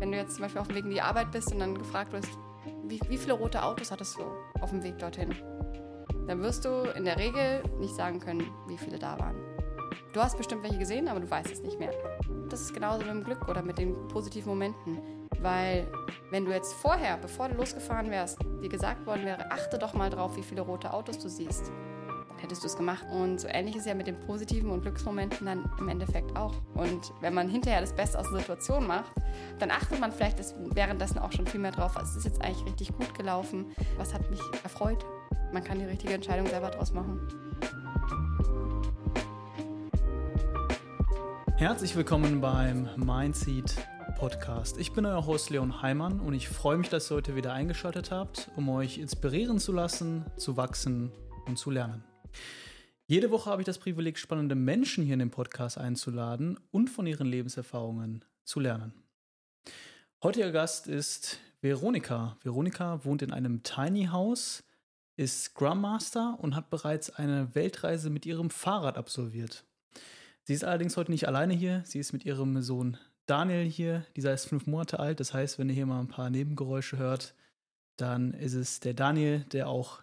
Wenn du jetzt zum Beispiel auf dem Weg in die Arbeit bist und dann gefragt wirst, wie, wie viele rote Autos hattest du auf dem Weg dorthin? Dann wirst du in der Regel nicht sagen können, wie viele da waren. Du hast bestimmt welche gesehen, aber du weißt es nicht mehr. Das ist genauso mit dem Glück oder mit den positiven Momenten. Weil wenn du jetzt vorher, bevor du losgefahren wärst, dir gesagt worden wäre, achte doch mal drauf, wie viele rote Autos du siehst, hättest du es gemacht. Und so ähnlich ist ja mit den positiven und Glücksmomenten dann im Endeffekt auch. Und wenn man hinterher das Beste aus der Situation macht, dann achtet man vielleicht währenddessen auch schon viel mehr drauf, was ist jetzt eigentlich richtig gut gelaufen, was hat mich erfreut. Man kann die richtige Entscheidung selber draus machen. Herzlich willkommen beim Mindseed Podcast. Ich bin euer Host Leon Heimann und ich freue mich, dass ihr heute wieder eingeschaltet habt, um euch inspirieren zu lassen, zu wachsen und zu lernen. Jede Woche habe ich das Privileg, spannende Menschen hier in den Podcast einzuladen und von ihren Lebenserfahrungen zu lernen. Heutiger Gast ist Veronika. Veronika wohnt in einem Tiny House, ist Scrum Master und hat bereits eine Weltreise mit ihrem Fahrrad absolviert. Sie ist allerdings heute nicht alleine hier. Sie ist mit ihrem Sohn Daniel hier. Dieser ist fünf Monate alt. Das heißt, wenn ihr hier mal ein paar Nebengeräusche hört, dann ist es der Daniel, der auch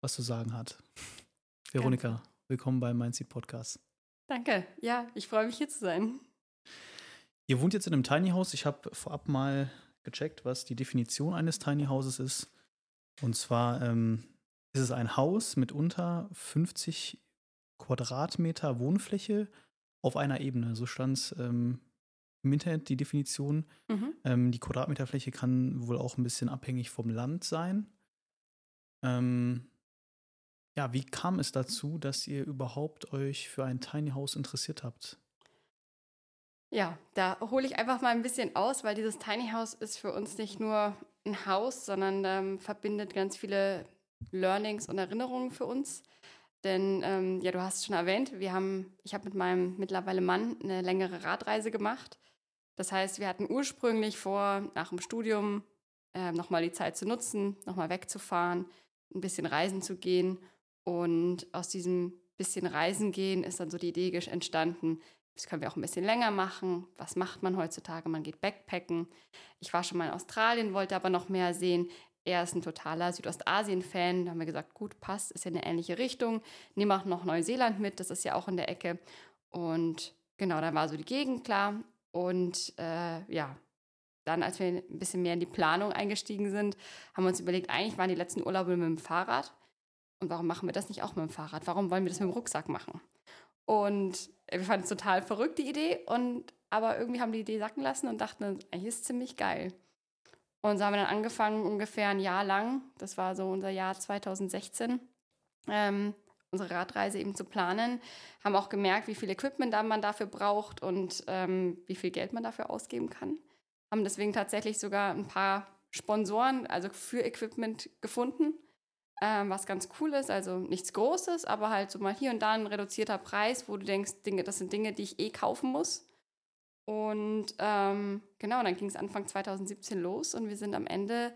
was zu sagen hat. Veronika, ja. willkommen beim Mindseed Podcast. Danke. Ja, ich freue mich hier zu sein. Ihr wohnt jetzt in einem Tiny House. Ich habe vorab mal gecheckt, was die Definition eines Tiny Houses ist. Und zwar ähm, ist es ein Haus mit unter 50 Quadratmeter Wohnfläche auf einer Ebene. So stand es ähm, im Internet die Definition. Mhm. Ähm, die Quadratmeterfläche kann wohl auch ein bisschen abhängig vom Land sein. Ähm, ja, wie kam es dazu, dass ihr überhaupt euch für ein Tiny House interessiert habt? Ja, da hole ich einfach mal ein bisschen aus, weil dieses Tiny House ist für uns nicht nur ein Haus, sondern ähm, verbindet ganz viele Learnings und Erinnerungen für uns. Denn ähm, ja, du hast es schon erwähnt, wir haben, ich habe mit meinem mittlerweile Mann eine längere Radreise gemacht. Das heißt, wir hatten ursprünglich vor, nach dem Studium äh, nochmal die Zeit zu nutzen, nochmal wegzufahren, ein bisschen reisen zu gehen. Und aus diesem bisschen Reisen gehen ist dann so die Idee entstanden, das können wir auch ein bisschen länger machen. Was macht man heutzutage? Man geht Backpacken. Ich war schon mal in Australien, wollte aber noch mehr sehen. Er ist ein totaler Südostasien-Fan. Da haben wir gesagt, gut, passt, ist ja eine ähnliche Richtung. Nimm auch noch Neuseeland mit, das ist ja auch in der Ecke. Und genau, dann war so die Gegend klar. Und äh, ja, dann, als wir ein bisschen mehr in die Planung eingestiegen sind, haben wir uns überlegt, eigentlich waren die letzten Urlaube mit dem Fahrrad. Und warum machen wir das nicht auch mit dem Fahrrad? Warum wollen wir das mit dem Rucksack machen? Und wir fanden es total verrückt, die Idee. Und aber irgendwie haben die Idee sacken lassen und dachten, eigentlich ist ziemlich geil. Und so haben wir dann angefangen, ungefähr ein Jahr lang, das war so unser Jahr 2016, ähm, unsere Radreise eben zu planen. Haben auch gemerkt, wie viel Equipment man dafür braucht und ähm, wie viel Geld man dafür ausgeben kann. Haben deswegen tatsächlich sogar ein paar Sponsoren, also für Equipment gefunden, ähm, was ganz cool ist. Also nichts Großes, aber halt so mal hier und da ein reduzierter Preis, wo du denkst, Dinge, das sind Dinge, die ich eh kaufen muss. Und ähm, genau, dann ging es Anfang 2017 los und wir sind am Ende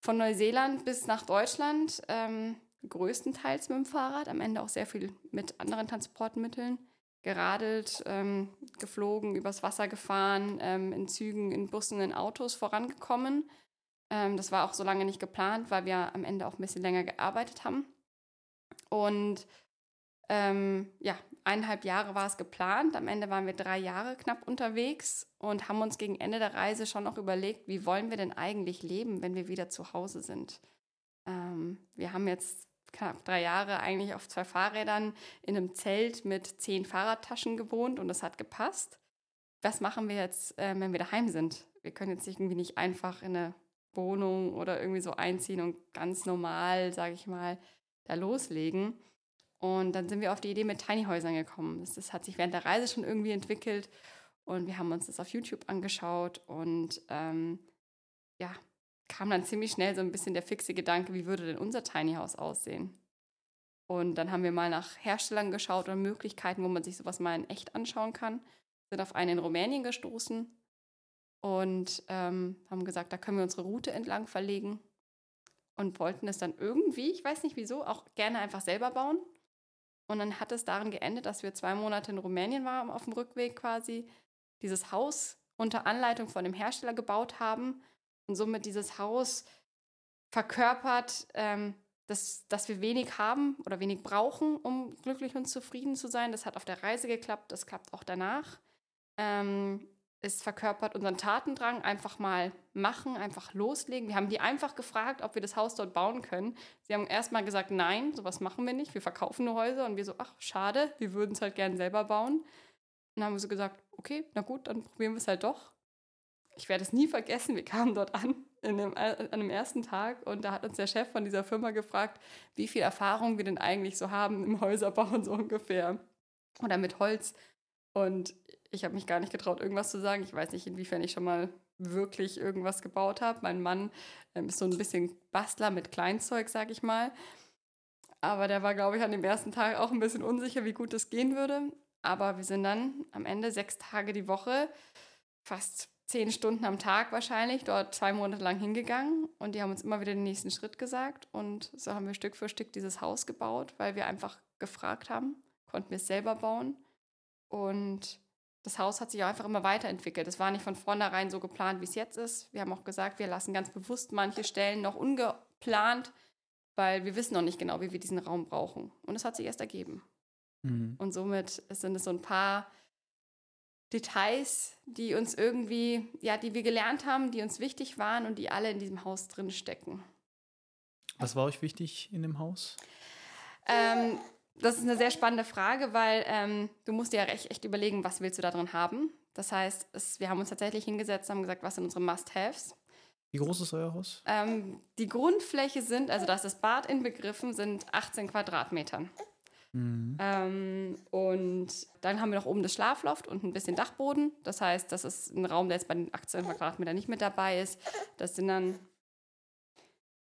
von Neuseeland bis nach Deutschland, ähm, größtenteils mit dem Fahrrad, am Ende auch sehr viel mit anderen Transportmitteln, geradelt, ähm, geflogen, übers Wasser gefahren, ähm, in Zügen, in Bussen, in Autos vorangekommen. Ähm, das war auch so lange nicht geplant, weil wir am Ende auch ein bisschen länger gearbeitet haben. Und ähm, ja, eineinhalb Jahre war es geplant. Am Ende waren wir drei Jahre knapp unterwegs und haben uns gegen Ende der Reise schon noch überlegt, wie wollen wir denn eigentlich leben, wenn wir wieder zu Hause sind. Ähm, wir haben jetzt knapp drei Jahre eigentlich auf zwei Fahrrädern in einem Zelt mit zehn Fahrradtaschen gewohnt und das hat gepasst. Was machen wir jetzt, äh, wenn wir daheim sind? Wir können jetzt irgendwie nicht einfach in eine Wohnung oder irgendwie so einziehen und ganz normal, sage ich mal, da loslegen. Und dann sind wir auf die Idee mit Tiny Häusern gekommen. Das, das, hat sich während der Reise schon irgendwie entwickelt und wir haben uns das auf YouTube angeschaut und ähm, ja, kam dann ziemlich schnell so ein bisschen der fixe Gedanke, wie würde denn unser Tiny House aussehen? Und dann haben wir mal nach Herstellern geschaut und Möglichkeiten, wo man sich sowas mal in echt anschauen kann. Sind auf einen in Rumänien gestoßen und ähm, haben gesagt, da können wir unsere Route entlang verlegen und wollten es dann irgendwie, ich weiß nicht wieso, auch gerne einfach selber bauen. Und dann hat es darin geendet, dass wir zwei Monate in Rumänien waren, auf dem Rückweg quasi, dieses Haus unter Anleitung von dem Hersteller gebaut haben und somit dieses Haus verkörpert, ähm, dass, dass wir wenig haben oder wenig brauchen, um glücklich und zufrieden zu sein. Das hat auf der Reise geklappt, das klappt auch danach. Ähm, es verkörpert unseren Tatendrang, einfach mal machen, einfach loslegen. Wir haben die einfach gefragt, ob wir das Haus dort bauen können. Sie haben erstmal gesagt, nein, sowas machen wir nicht, wir verkaufen nur Häuser. Und wir so, ach, schade, wir würden es halt gerne selber bauen. Und dann haben wir so gesagt, okay, na gut, dann probieren wir es halt doch. Ich werde es nie vergessen, wir kamen dort an dem, an dem ersten Tag und da hat uns der Chef von dieser Firma gefragt, wie viel Erfahrung wir denn eigentlich so haben im Häuserbauen so ungefähr. Oder mit Holz. Und ich habe mich gar nicht getraut, irgendwas zu sagen. Ich weiß nicht, inwiefern ich schon mal wirklich irgendwas gebaut habe. Mein Mann ähm, ist so ein bisschen Bastler mit Kleinzeug, sag ich mal. Aber der war, glaube ich, an dem ersten Tag auch ein bisschen unsicher, wie gut es gehen würde. Aber wir sind dann am Ende sechs Tage die Woche, fast zehn Stunden am Tag wahrscheinlich, dort zwei Monate lang hingegangen. Und die haben uns immer wieder den nächsten Schritt gesagt. Und so haben wir Stück für Stück dieses Haus gebaut, weil wir einfach gefragt haben, konnten wir es selber bauen. Und das Haus hat sich einfach immer weiterentwickelt. Es war nicht von vornherein so geplant, wie es jetzt ist. Wir haben auch gesagt, wir lassen ganz bewusst manche Stellen noch ungeplant, weil wir wissen noch nicht genau, wie wir diesen Raum brauchen. Und es hat sich erst ergeben. Mhm. Und somit sind es so ein paar Details, die uns irgendwie, ja, die wir gelernt haben, die uns wichtig waren und die alle in diesem Haus drin stecken. Was war euch wichtig in dem Haus? Ähm, das ist eine sehr spannende Frage, weil ähm, du musst dir ja echt, echt überlegen, was willst du da drin haben. Das heißt, es, wir haben uns tatsächlich hingesetzt und haben gesagt, was sind unsere Must-Haves. Wie groß ist euer Haus? Ähm, die Grundfläche sind, also da ist das Bad inbegriffen, sind 18 Quadratmetern. Mhm. Ähm, und dann haben wir noch oben das Schlafloft und ein bisschen Dachboden. Das heißt, das ist ein Raum, der jetzt bei den 18 Quadratmetern nicht mit dabei ist. Das sind dann,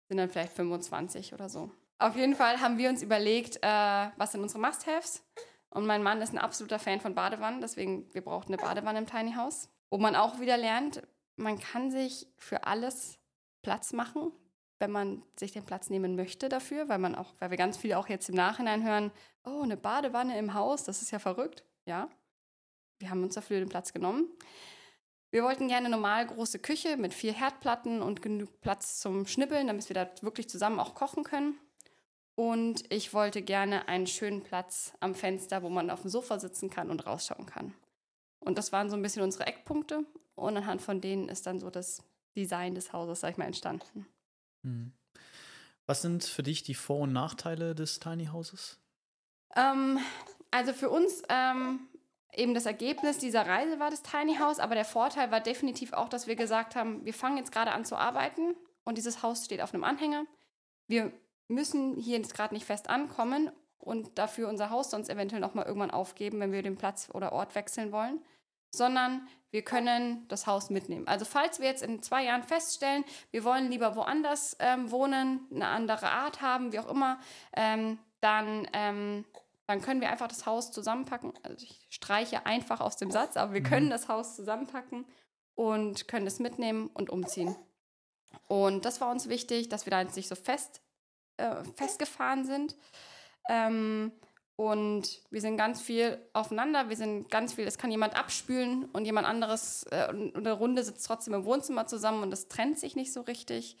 sind dann vielleicht 25 oder so. Auf jeden Fall haben wir uns überlegt, äh, was sind unsere Must-Haves. Und mein Mann ist ein absoluter Fan von Badewannen, deswegen wir brauchten eine Badewanne im Tiny House. Wo man auch wieder lernt, man kann sich für alles Platz machen, wenn man sich den Platz nehmen möchte dafür, weil man auch, weil wir ganz viele auch jetzt im Nachhinein hören, oh, eine Badewanne im Haus, das ist ja verrückt. Ja, wir haben uns dafür den Platz genommen. Wir wollten gerne eine normal große Küche mit vier Herdplatten und genug Platz zum Schnippeln, damit wir da wirklich zusammen auch kochen können. Und ich wollte gerne einen schönen Platz am Fenster, wo man auf dem Sofa sitzen kann und rausschauen kann. Und das waren so ein bisschen unsere Eckpunkte. Und anhand von denen ist dann so das Design des Hauses, sag ich mal, entstanden. Hm. Was sind für dich die Vor- und Nachteile des Tiny Houses? Ähm, also für uns ähm, eben das Ergebnis dieser Reise war das Tiny House, aber der Vorteil war definitiv auch, dass wir gesagt haben, wir fangen jetzt gerade an zu arbeiten und dieses Haus steht auf einem Anhänger. Wir müssen hier jetzt gerade nicht fest ankommen und dafür unser Haus sonst eventuell nochmal irgendwann aufgeben, wenn wir den Platz oder Ort wechseln wollen, sondern wir können das Haus mitnehmen. Also falls wir jetzt in zwei Jahren feststellen, wir wollen lieber woanders ähm, wohnen, eine andere Art haben, wie auch immer, ähm, dann, ähm, dann können wir einfach das Haus zusammenpacken. Also ich streiche einfach aus dem Satz, aber wir mhm. können das Haus zusammenpacken und können es mitnehmen und umziehen. Und das war uns wichtig, dass wir da jetzt nicht so fest äh, festgefahren sind. Ähm, und wir sind ganz viel aufeinander, wir sind ganz viel, es kann jemand abspülen und jemand anderes, äh, und eine Runde sitzt trotzdem im Wohnzimmer zusammen und das trennt sich nicht so richtig.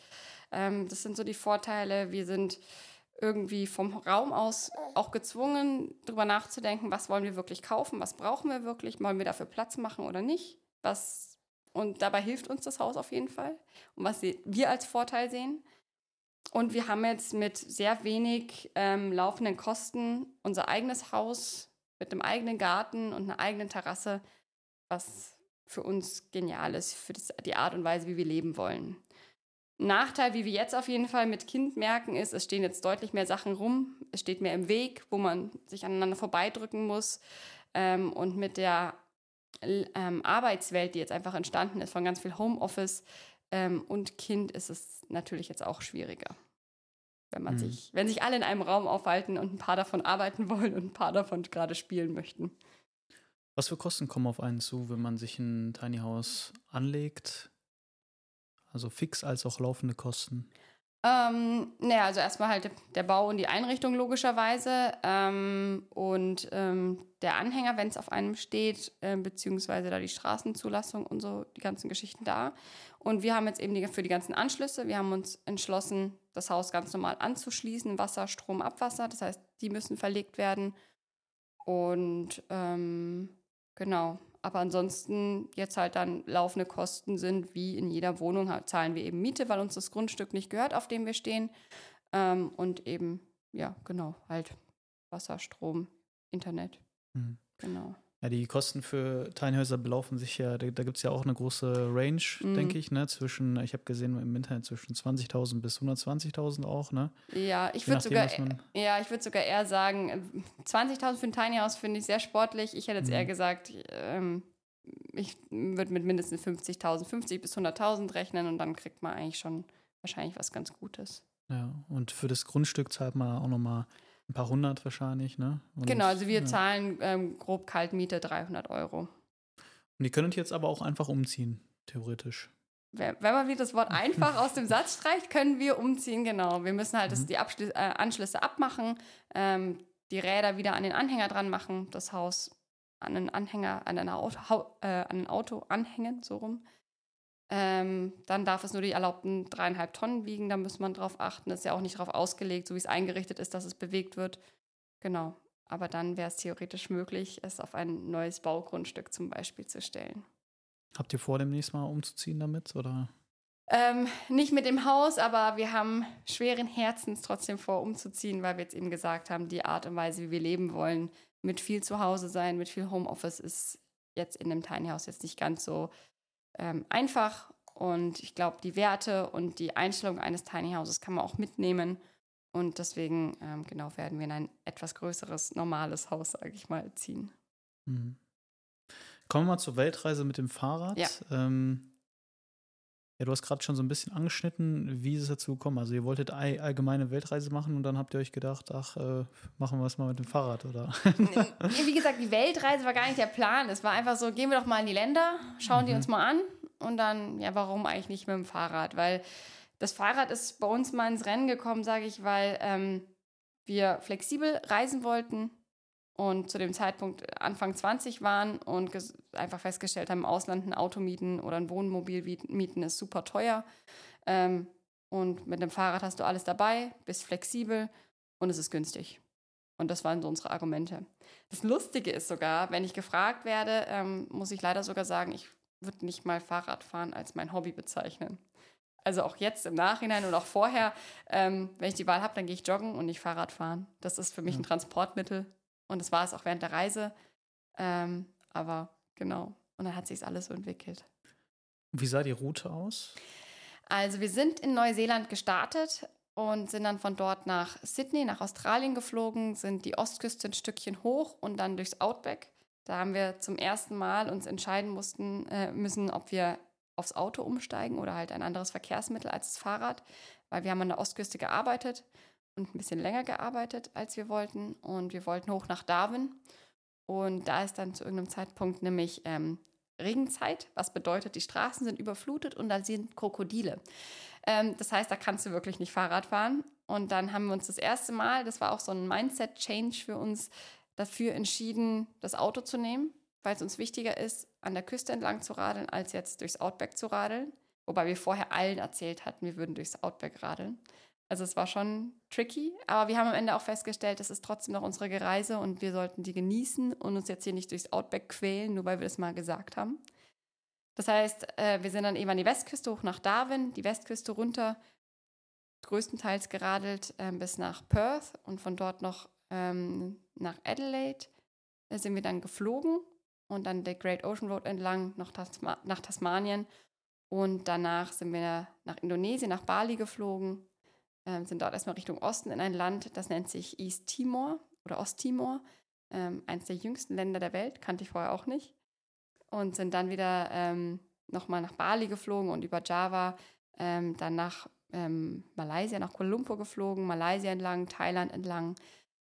Ähm, das sind so die Vorteile. Wir sind irgendwie vom Raum aus auch gezwungen, darüber nachzudenken, was wollen wir wirklich kaufen, was brauchen wir wirklich, wollen wir dafür Platz machen oder nicht. Was, und dabei hilft uns das Haus auf jeden Fall. Und was wir als Vorteil sehen. Und wir haben jetzt mit sehr wenig ähm, laufenden Kosten unser eigenes Haus mit einem eigenen Garten und einer eigenen Terrasse, was für uns genial ist, für das, die Art und Weise, wie wir leben wollen. Nachteil, wie wir jetzt auf jeden Fall mit Kind merken, ist, es stehen jetzt deutlich mehr Sachen rum. Es steht mehr im Weg, wo man sich aneinander vorbeidrücken muss. Ähm, und mit der ähm, Arbeitswelt, die jetzt einfach entstanden ist, von ganz viel Homeoffice, ähm, und Kind ist es natürlich jetzt auch schwieriger. Wenn man mhm. sich, wenn sich alle in einem Raum aufhalten und ein paar davon arbeiten wollen und ein paar davon gerade spielen möchten. Was für Kosten kommen auf einen zu, wenn man sich ein Tiny House anlegt? Also fix als auch laufende Kosten? Ähm, naja, also erstmal halt der Bau und die Einrichtung logischerweise ähm, und ähm, der Anhänger, wenn es auf einem steht, äh, beziehungsweise da die Straßenzulassung und so, die ganzen Geschichten da. Und wir haben jetzt eben die, für die ganzen Anschlüsse, wir haben uns entschlossen, das Haus ganz normal anzuschließen, Wasser, Strom, Abwasser, das heißt, die müssen verlegt werden. Und ähm, genau, aber ansonsten jetzt halt dann laufende Kosten sind, wie in jeder Wohnung halt zahlen wir eben Miete, weil uns das Grundstück nicht gehört, auf dem wir stehen. Ähm, und eben, ja, genau, halt Wasser, Strom, Internet. Mhm. Genau. Ja, die Kosten für Tiny belaufen sich ja, da, da gibt es ja auch eine große Range, mhm. denke ich, ne? Zwischen, ich habe gesehen im Internet zwischen 20.000 bis 120.000 auch, ne? Ja, ich würde sogar, ja, ich würde sogar eher sagen, 20.000 für ein Tiny House finde ich sehr sportlich. Ich hätte jetzt mhm. eher gesagt, ähm, ich würde mit mindestens 50.000, 50 bis 100.000 rechnen und dann kriegt man eigentlich schon wahrscheinlich was ganz Gutes. Ja, und für das Grundstück zahlt man auch nochmal ein paar hundert wahrscheinlich, ne? Und, genau, also wir ja. zahlen ähm, grob Kaltmiete 300 Euro. Und die können jetzt aber auch einfach umziehen, theoretisch. Wenn man wieder das Wort einfach aus dem Satz streicht, können wir umziehen, genau. Wir müssen halt mhm. das, die Abschlüsse, äh, Anschlüsse abmachen, ähm, die Räder wieder an den Anhänger dran machen, das Haus an einen Anhänger, an, Auto, äh, an ein Auto anhängen, so rum. Ähm, dann darf es nur die erlaubten dreieinhalb Tonnen wiegen. Da muss man drauf achten. Das ist ja auch nicht darauf ausgelegt, so wie es eingerichtet ist, dass es bewegt wird. Genau. Aber dann wäre es theoretisch möglich, es auf ein neues Baugrundstück zum Beispiel zu stellen. Habt ihr vor, demnächst mal umzuziehen damit? Oder? Ähm, nicht mit dem Haus, aber wir haben schweren Herzens trotzdem vor, umzuziehen, weil wir jetzt eben gesagt haben, die Art und Weise, wie wir leben wollen, mit viel Zuhause sein, mit viel Homeoffice, ist jetzt in einem Tiny House jetzt nicht ganz so ähm, einfach und ich glaube, die Werte und die Einstellung eines Tiny Houses kann man auch mitnehmen. Und deswegen, ähm, genau, werden wir in ein etwas größeres, normales Haus, sage ich mal, ziehen. Mhm. Kommen wir mal zur Weltreise mit dem Fahrrad. Ja. Ähm, ja, du hast gerade schon so ein bisschen angeschnitten, wie ist es dazu gekommen? Also ihr wolltet allgemeine Weltreise machen und dann habt ihr euch gedacht, ach, äh, machen wir es mal mit dem Fahrrad, oder? Wie gesagt, die Weltreise war gar nicht der Plan. Es war einfach so, gehen wir doch mal in die Länder, schauen mhm. die uns mal an und dann, ja, warum eigentlich nicht mit dem Fahrrad? Weil das Fahrrad ist bei uns mal ins Rennen gekommen, sage ich, weil ähm, wir flexibel reisen wollten und zu dem Zeitpunkt Anfang 20 waren und einfach festgestellt haben, im Ausland ein Auto mieten oder ein Wohnmobil mieten ist super teuer. Ähm, und mit dem Fahrrad hast du alles dabei, bist flexibel und es ist günstig. Und das waren so unsere Argumente. Das Lustige ist sogar, wenn ich gefragt werde, ähm, muss ich leider sogar sagen, ich würde nicht mal Fahrradfahren als mein Hobby bezeichnen. Also auch jetzt im Nachhinein und auch vorher, ähm, wenn ich die Wahl habe, dann gehe ich joggen und nicht Fahrrad fahren. Das ist für mich ein Transportmittel und das war es auch während der Reise. Ähm, aber genau. Und dann hat sich alles so entwickelt. Wie sah die Route aus? Also wir sind in Neuseeland gestartet und sind dann von dort nach Sydney, nach Australien geflogen, sind die Ostküste ein Stückchen hoch und dann durchs Outback. Da haben wir zum ersten Mal uns entscheiden mussten, äh, müssen, ob wir aufs Auto umsteigen oder halt ein anderes Verkehrsmittel als das Fahrrad, weil wir haben an der Ostküste gearbeitet und ein bisschen länger gearbeitet, als wir wollten. Und wir wollten hoch nach Darwin. Und da ist dann zu irgendeinem Zeitpunkt nämlich ähm, Regenzeit, was bedeutet, die Straßen sind überflutet und da sind Krokodile. Ähm, das heißt, da kannst du wirklich nicht Fahrrad fahren. Und dann haben wir uns das erste Mal, das war auch so ein Mindset-Change für uns, dafür entschieden, das Auto zu nehmen, weil es uns wichtiger ist, an der Küste entlang zu radeln, als jetzt durchs Outback zu radeln. Wobei wir vorher allen erzählt hatten, wir würden durchs Outback radeln. Also es war schon tricky, aber wir haben am Ende auch festgestellt, das ist trotzdem noch unsere Reise und wir sollten die genießen und uns jetzt hier nicht durchs Outback quälen, nur weil wir das mal gesagt haben. Das heißt, äh, wir sind dann eben an die Westküste hoch nach Darwin, die Westküste runter, größtenteils geradelt äh, bis nach Perth und von dort noch ähm, nach Adelaide. Da sind wir dann geflogen und dann der Great Ocean Road entlang nach, nach Tasmanien und danach sind wir nach Indonesien, nach Bali geflogen ähm, sind dort erstmal Richtung Osten in ein Land, das nennt sich East Timor oder Osttimor, ähm, eines der jüngsten Länder der Welt, kannte ich vorher auch nicht. Und sind dann wieder ähm, nochmal nach Bali geflogen und über Java, ähm, dann nach ähm, Malaysia, nach Kuala Lumpur geflogen, Malaysia entlang, Thailand entlang,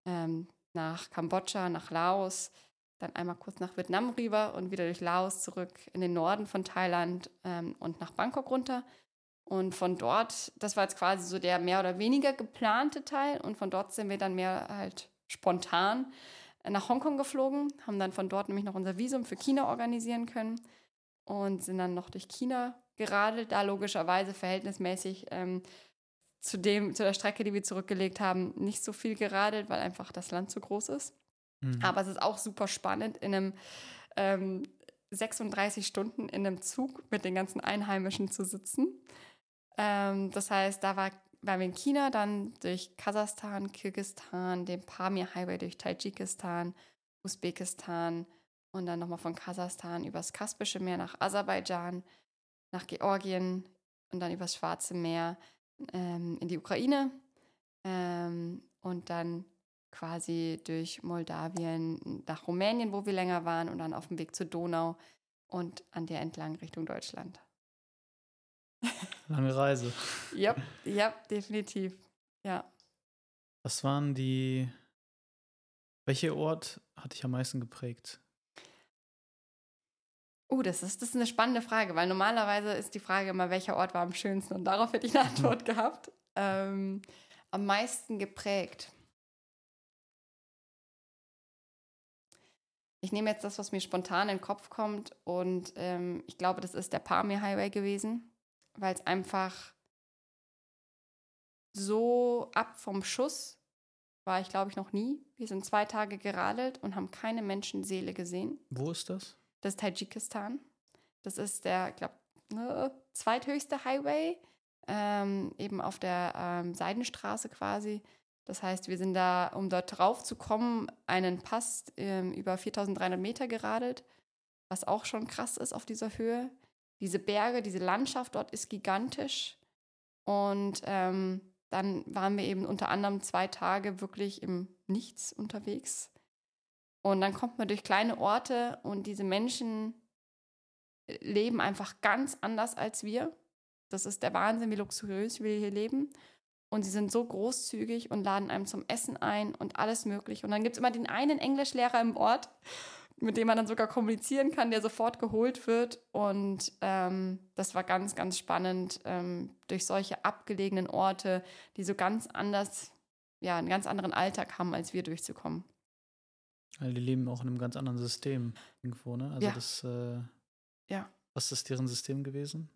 ähm, nach Kambodscha, nach Laos, dann einmal kurz nach Vietnam rüber und wieder durch Laos zurück in den Norden von Thailand ähm, und nach Bangkok runter Und von dort, das war jetzt quasi so der mehr oder weniger geplante Teil. Und von dort sind wir dann mehr halt spontan nach Hongkong geflogen, haben dann von dort nämlich noch unser Visum für China organisieren können und sind dann noch durch China geradelt, da logischerweise verhältnismäßig ähm, zu, dem, zu der Strecke, die wir zurückgelegt haben, nicht so viel geradelt, weil einfach das Land zu groß ist. Mhm. Aber es ist auch super spannend, in einem ähm, 36 Stunden in einem Zug mit den ganzen Einheimischen zu sitzen. Ähm, das heißt, da war, waren wir in China, dann durch Kasachstan, Kirgistan, den Pamir Highway durch Tadschikistan, Usbekistan und dann nochmal von Kasachstan übers Kaspische Meer nach Aserbaidschan, nach Georgien und dann übers Schwarze Meer ähm, in die Ukraine ähm, und dann quasi durch Moldawien nach Rumänien, wo wir länger waren und dann auf dem Weg zur Donau und an der entlang Richtung Deutschland. Lange Reise. ja, ja, definitiv. Ja. Was waren die, welcher Ort hat dich am meisten geprägt? Oh, das ist, das ist eine spannende Frage, weil normalerweise ist die Frage immer, welcher Ort war am schönsten und darauf hätte ich eine Antwort gehabt. Ähm, am meisten geprägt. Ich nehme jetzt das, was mir spontan in den Kopf kommt und ähm, ich glaube, das ist der Pamir Highway gewesen, weil es einfach so ab vom Schuss war ich, glaube ich, noch nie. Wir sind zwei Tage geradelt und haben keine Menschenseele gesehen. Wo ist das? Das ist Tadschikistan. Das ist der, ich glaube, ne, zweithöchste Highway, ähm, eben auf der ähm, Seidenstraße quasi. Das heißt, wir sind da, um dort drauf zu kommen, einen Pass ähm, über 4300 Meter geradelt, was auch schon krass ist auf dieser Höhe. Diese Berge, diese Landschaft dort ist gigantisch. Und ähm, dann waren wir eben unter anderem zwei Tage wirklich im Nichts unterwegs. Und dann kommt man durch kleine Orte und diese Menschen leben einfach ganz anders als wir. Das ist der Wahnsinn, wie luxuriös wir hier leben. Und sie sind so großzügig und laden einem zum Essen ein und alles möglich. Und dann gibt es immer den einen Englischlehrer im Ort, mit dem man dann sogar kommunizieren kann, der sofort geholt wird. Und ähm, das war ganz, ganz spannend, ähm, durch solche abgelegenen Orte, die so ganz anders, ja, einen ganz anderen Alltag haben, als wir durchzukommen. Also die leben auch in einem ganz anderen System irgendwo, ne? Also ja. das, äh, ja. Was ist deren System gewesen?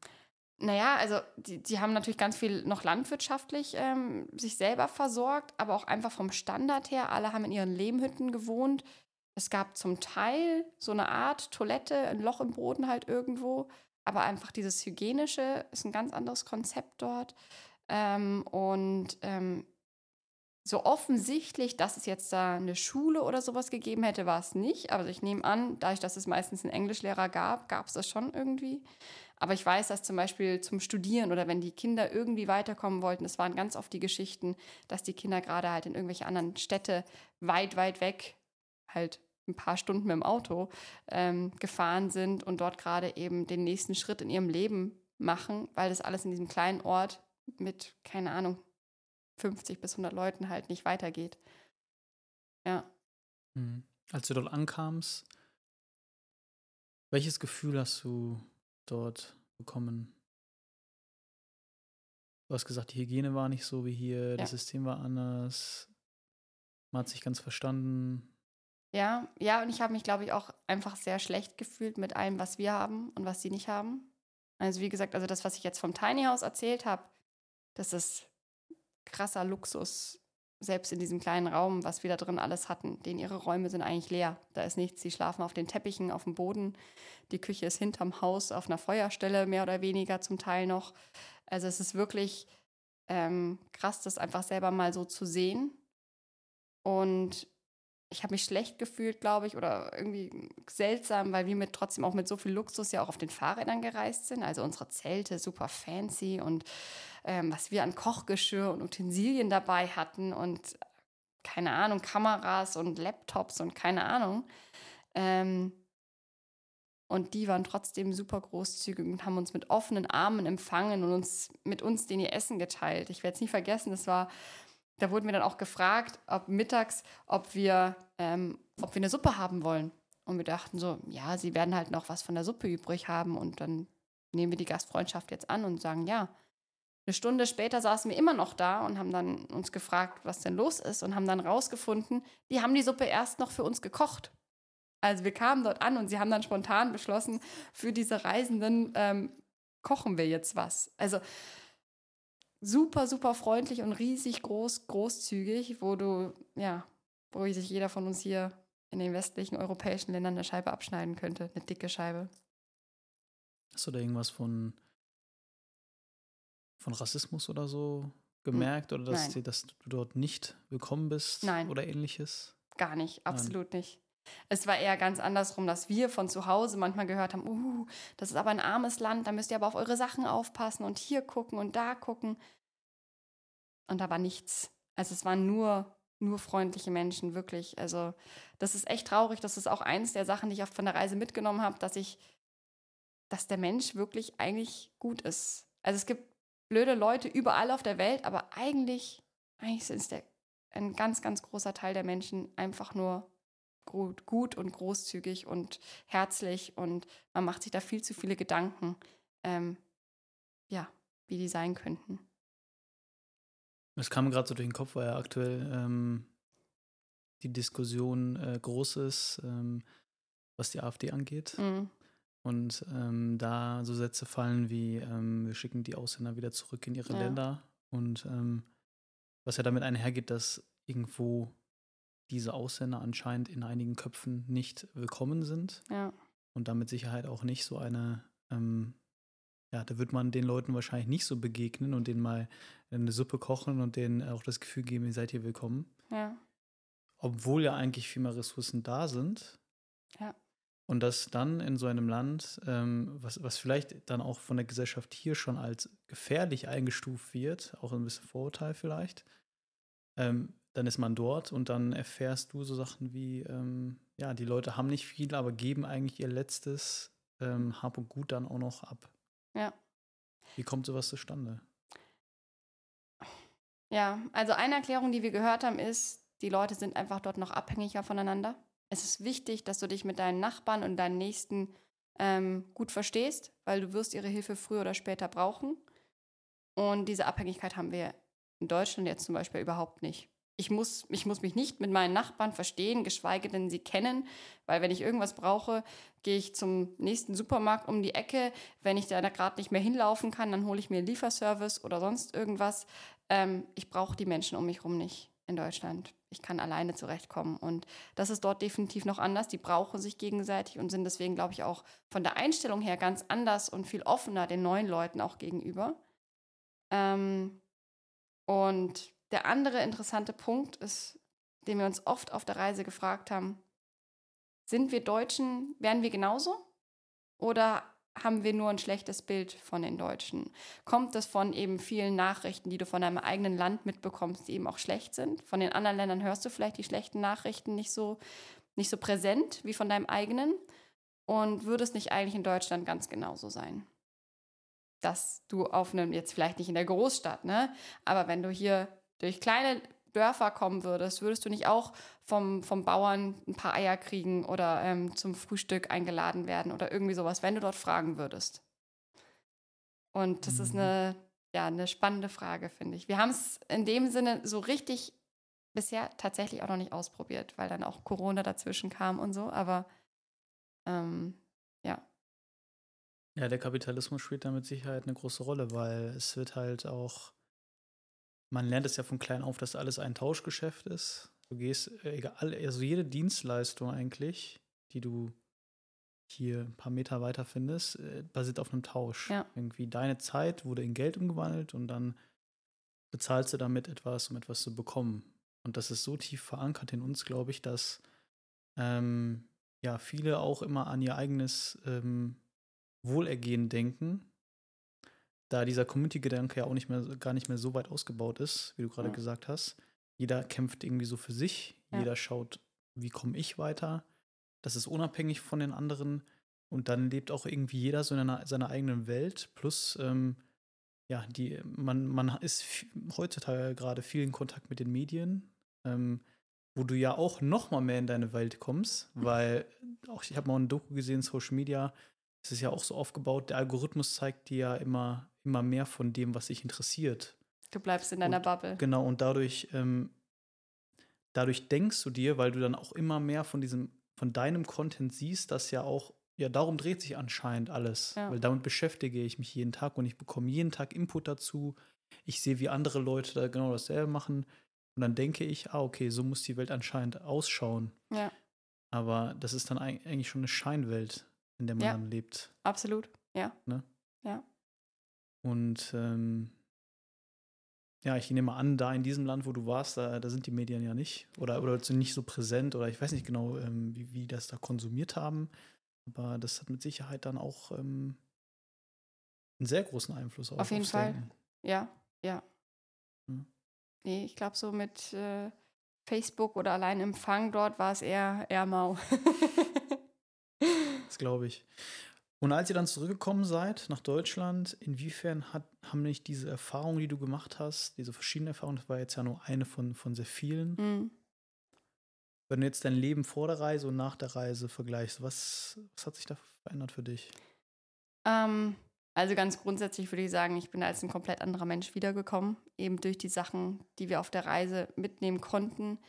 Naja, also die, die haben natürlich ganz viel noch landwirtschaftlich ähm, sich selber versorgt, aber auch einfach vom Standard her. Alle haben in ihren Lehmhütten gewohnt. Es gab zum Teil so eine Art Toilette, ein Loch im Boden halt irgendwo. Aber einfach dieses Hygienische ist ein ganz anderes Konzept dort. Ähm, und ähm, so offensichtlich, dass es jetzt da eine Schule oder sowas gegeben hätte, war es nicht. Aber ich nehme an, dadurch, dass es meistens einen Englischlehrer gab, gab es das schon irgendwie. Aber ich weiß, dass zum Beispiel zum Studieren oder wenn die Kinder irgendwie weiterkommen wollten, es waren ganz oft die Geschichten, dass die Kinder gerade halt in irgendwelche anderen Städte weit, weit weg, halt ein paar Stunden mit dem Auto ähm, gefahren sind und dort gerade eben den nächsten Schritt in ihrem Leben machen, weil das alles in diesem kleinen Ort mit, keine Ahnung, 50 bis 100 Leuten halt nicht weitergeht. Ja. Mhm. Als du dort ankamst, welches Gefühl hast du dort bekommen? Du hast gesagt, die Hygiene war nicht so wie hier, ja. das System war anders, man hat sich ganz verstanden. Ja, ja, und ich habe mich, glaube ich, auch einfach sehr schlecht gefühlt mit allem, was wir haben und was sie nicht haben. Also wie gesagt, also das, was ich jetzt vom Tiny House erzählt habe, das ist krasser Luxus, selbst in diesem kleinen Raum, was wir da drin alles hatten. Denn ihre Räume sind eigentlich leer. Da ist nichts. Sie schlafen auf den Teppichen, auf dem Boden. Die Küche ist hinterm Haus auf einer Feuerstelle, mehr oder weniger zum Teil noch. Also es ist wirklich ähm, krass, das einfach selber mal so zu sehen. Und ich habe mich schlecht gefühlt, glaube ich, oder irgendwie seltsam, weil wir mit trotzdem auch mit so viel Luxus ja auch auf den Fahrrädern gereist sind. Also unsere Zelte super fancy und ähm, was wir an Kochgeschirr und Utensilien dabei hatten und keine Ahnung, Kameras und Laptops und keine Ahnung. Ähm, und die waren trotzdem super großzügig und haben uns mit offenen Armen empfangen und uns mit uns den ihr Essen geteilt. Ich werde es nie vergessen, das war da wurden wir dann auch gefragt, ob mittags, ob wir, ähm, ob wir eine Suppe haben wollen. Und wir dachten so, ja, sie werden halt noch was von der Suppe übrig haben und dann nehmen wir die Gastfreundschaft jetzt an und sagen ja. Eine Stunde später saßen wir immer noch da und haben dann uns gefragt, was denn los ist und haben dann rausgefunden, die haben die Suppe erst noch für uns gekocht. Also wir kamen dort an und sie haben dann spontan beschlossen, für diese Reisenden ähm, kochen wir jetzt was. Also super, super freundlich und riesig groß, großzügig, wo du, ja, wo sich jeder von uns hier in den westlichen europäischen Ländern eine Scheibe abschneiden könnte, eine dicke Scheibe. Hast du da irgendwas von, von Rassismus oder so gemerkt? Oder dass, die, dass, du dort nicht willkommen bist Nein. oder ähnliches? Gar nicht, absolut Nein. nicht. Es war eher ganz andersrum, dass wir von zu Hause manchmal gehört haben, uh, das ist aber ein armes Land, da müsst ihr aber auf eure Sachen aufpassen und hier gucken und da gucken. Und da war nichts. Also es waren nur, nur freundliche Menschen, wirklich. Also das ist echt traurig. Das ist auch eins der Sachen, die ich von der Reise mitgenommen habe, dass ich, dass der Mensch wirklich eigentlich gut ist. Also es gibt blöde Leute überall auf der Welt, aber eigentlich, eigentlich es der, ein ganz, ganz großer Teil der Menschen einfach nur gut, gut und großzügig und herzlich und man macht sich da viel zu viele Gedanken, ähm, ja, wie die sein könnten. Es kam gerade so durch den Kopf, weil ja aktuell ähm, die Diskussion äh, groß ist, ähm, was die AfD angeht. Mhm. Und ähm, da so Sätze fallen wie, ähm, wir schicken die Ausländer wieder zurück in ihre ja. Länder. Und ähm, was ja damit einhergeht, dass irgendwo diese Ausländer anscheinend in einigen Köpfen nicht willkommen sind. Ja. Und damit Sicherheit auch nicht so eine, ähm, ja, da wird man den Leuten wahrscheinlich nicht so begegnen und denen mal eine Suppe kochen und denen auch das Gefühl geben, ihr seid hier willkommen. Ja. Obwohl ja eigentlich viel mehr Ressourcen da sind. Ja. Und das dann in so einem Land, ähm, was, was vielleicht dann auch von der Gesellschaft hier schon als gefährlich eingestuft wird, auch ein bisschen Vorurteil vielleicht, ähm, dann ist man dort und dann erfährst du so Sachen wie, ähm, ja, die Leute haben nicht viel, aber geben eigentlich ihr letztes ähm, Hab und Gut dann auch noch ab. Ja. Wie kommt sowas zustande? Ja, also eine Erklärung, die wir gehört haben, ist, die Leute sind einfach dort noch abhängiger voneinander. Es ist wichtig, dass du dich mit deinen Nachbarn und deinen Nächsten ähm, gut verstehst, weil du wirst ihre Hilfe früher oder später brauchen. Und diese Abhängigkeit haben wir in Deutschland jetzt zum Beispiel überhaupt nicht. Ich muss, ich muss mich nicht mit meinen Nachbarn verstehen, geschweige denn sie kennen, weil wenn ich irgendwas brauche, gehe ich zum nächsten Supermarkt um die Ecke. Wenn ich da gerade nicht mehr hinlaufen kann, dann hole ich mir Lieferservice oder sonst irgendwas. Ähm, ich brauche die Menschen um mich herum nicht in Deutschland. Ich kann alleine zurechtkommen. Und das ist dort definitiv noch anders. Die brauchen sich gegenseitig und sind deswegen, glaube ich, auch von der Einstellung her ganz anders und viel offener den neuen Leuten auch gegenüber. Ähm, und der andere interessante Punkt ist, den wir uns oft auf der Reise gefragt haben, sind wir Deutschen, wären wir genauso? Oder haben wir nur ein schlechtes Bild von den Deutschen? Kommt das von eben vielen Nachrichten, die du von deinem eigenen Land mitbekommst, die eben auch schlecht sind? Von den anderen Ländern hörst du vielleicht die schlechten Nachrichten nicht so, nicht so präsent wie von deinem eigenen? Und würde es nicht eigentlich in Deutschland ganz genauso sein? Dass du auf einem, jetzt vielleicht nicht in der Großstadt, ne? Aber wenn du hier durch kleine Dörfer kommen würdest, würdest du nicht auch vom, vom Bauern ein paar Eier kriegen oder ähm, zum Frühstück eingeladen werden oder irgendwie sowas, wenn du dort fragen würdest? Und das mhm. ist eine, ja, eine spannende Frage, finde ich. Wir haben es in dem Sinne so richtig bisher tatsächlich auch noch nicht ausprobiert, weil dann auch Corona dazwischen kam und so, aber ähm, ja. Ja, der Kapitalismus spielt da mit Sicherheit eine große Rolle, weil es wird halt auch man lernt es ja von klein auf, dass alles ein Tauschgeschäft ist. Du gehst, äh, egal, also jede Dienstleistung eigentlich, die du hier ein paar Meter weiter findest, äh, basiert auf einem Tausch. Ja. Irgendwie deine Zeit wurde in Geld umgewandelt und dann bezahlst du damit etwas, um etwas zu bekommen. Und das ist so tief verankert in uns, glaube ich, dass ähm, ja viele auch immer an ihr eigenes ähm, Wohlergehen denken da dieser Community-Gedanke ja auch nicht mehr, gar nicht mehr so weit ausgebaut ist, wie du gerade ja. gesagt hast. Jeder kämpft irgendwie so für sich, ja. jeder schaut, wie komme ich weiter. Das ist unabhängig von den anderen. Und dann lebt auch irgendwie jeder so in einer, seiner eigenen Welt. Plus, ähm, ja, die, man, man ist heutzutage gerade viel in Kontakt mit den Medien, ähm, wo du ja auch noch mal mehr in deine Welt kommst, mhm. weil auch ich habe mal ein Doku gesehen, Social Media, es ist ja auch so aufgebaut, der Algorithmus zeigt dir ja immer immer mehr von dem, was dich interessiert. Du bleibst in deiner Und- Bubble. Genau, und dadurch, ähm, dadurch denkst du dir, weil du dann auch immer mehr von diesem, von deinem Content siehst, dass ja auch, ja, darum dreht sich anscheinend alles. Ja. Weil damit beschäftige ich mich jeden Tag und ich bekomme jeden Tag Input dazu. Ich sehe, wie andere Leute da genau dasselbe machen. Und dann denke ich, ah, okay, so muss die Welt anscheinend ausschauen. Ja, Aber das ist dann eig- eigentlich schon eine Scheinwelt, in der man Ja. dann lebt. absolut. Ja. Ne? Ja. Und ähm, ja, ich nehme an, da in diesem Land, wo du warst, da, da sind die Medien ja nicht oder, oder sind nicht so präsent oder ich weiß nicht genau, ähm, wie, wie das da konsumiert haben. Aber das hat mit Sicherheit dann auch ähm, einen sehr großen Einfluss auf, Auf jeden Fall. Ja, ja. Hm. Nee, ich glaube, so mit äh, Facebook oder allein Empfang dort war es eher, eher mau. Das glaube ich. Und als ihr dann zurückgekommen seid nach Deutschland, inwiefern hat, haben nicht diese Erfahrungen, die du gemacht hast, diese verschiedenen Erfahrungen, das war jetzt ja nur eine von, von sehr vielen, Hm. wenn du jetzt dein Leben vor der Reise und nach der Reise vergleichst, was, was hat sich da verändert für dich? Ähm, also ganz grundsätzlich würde ich sagen, ich bin als ein komplett anderer Mensch wiedergekommen, eben durch die Sachen, die wir auf der Reise mitnehmen konnten.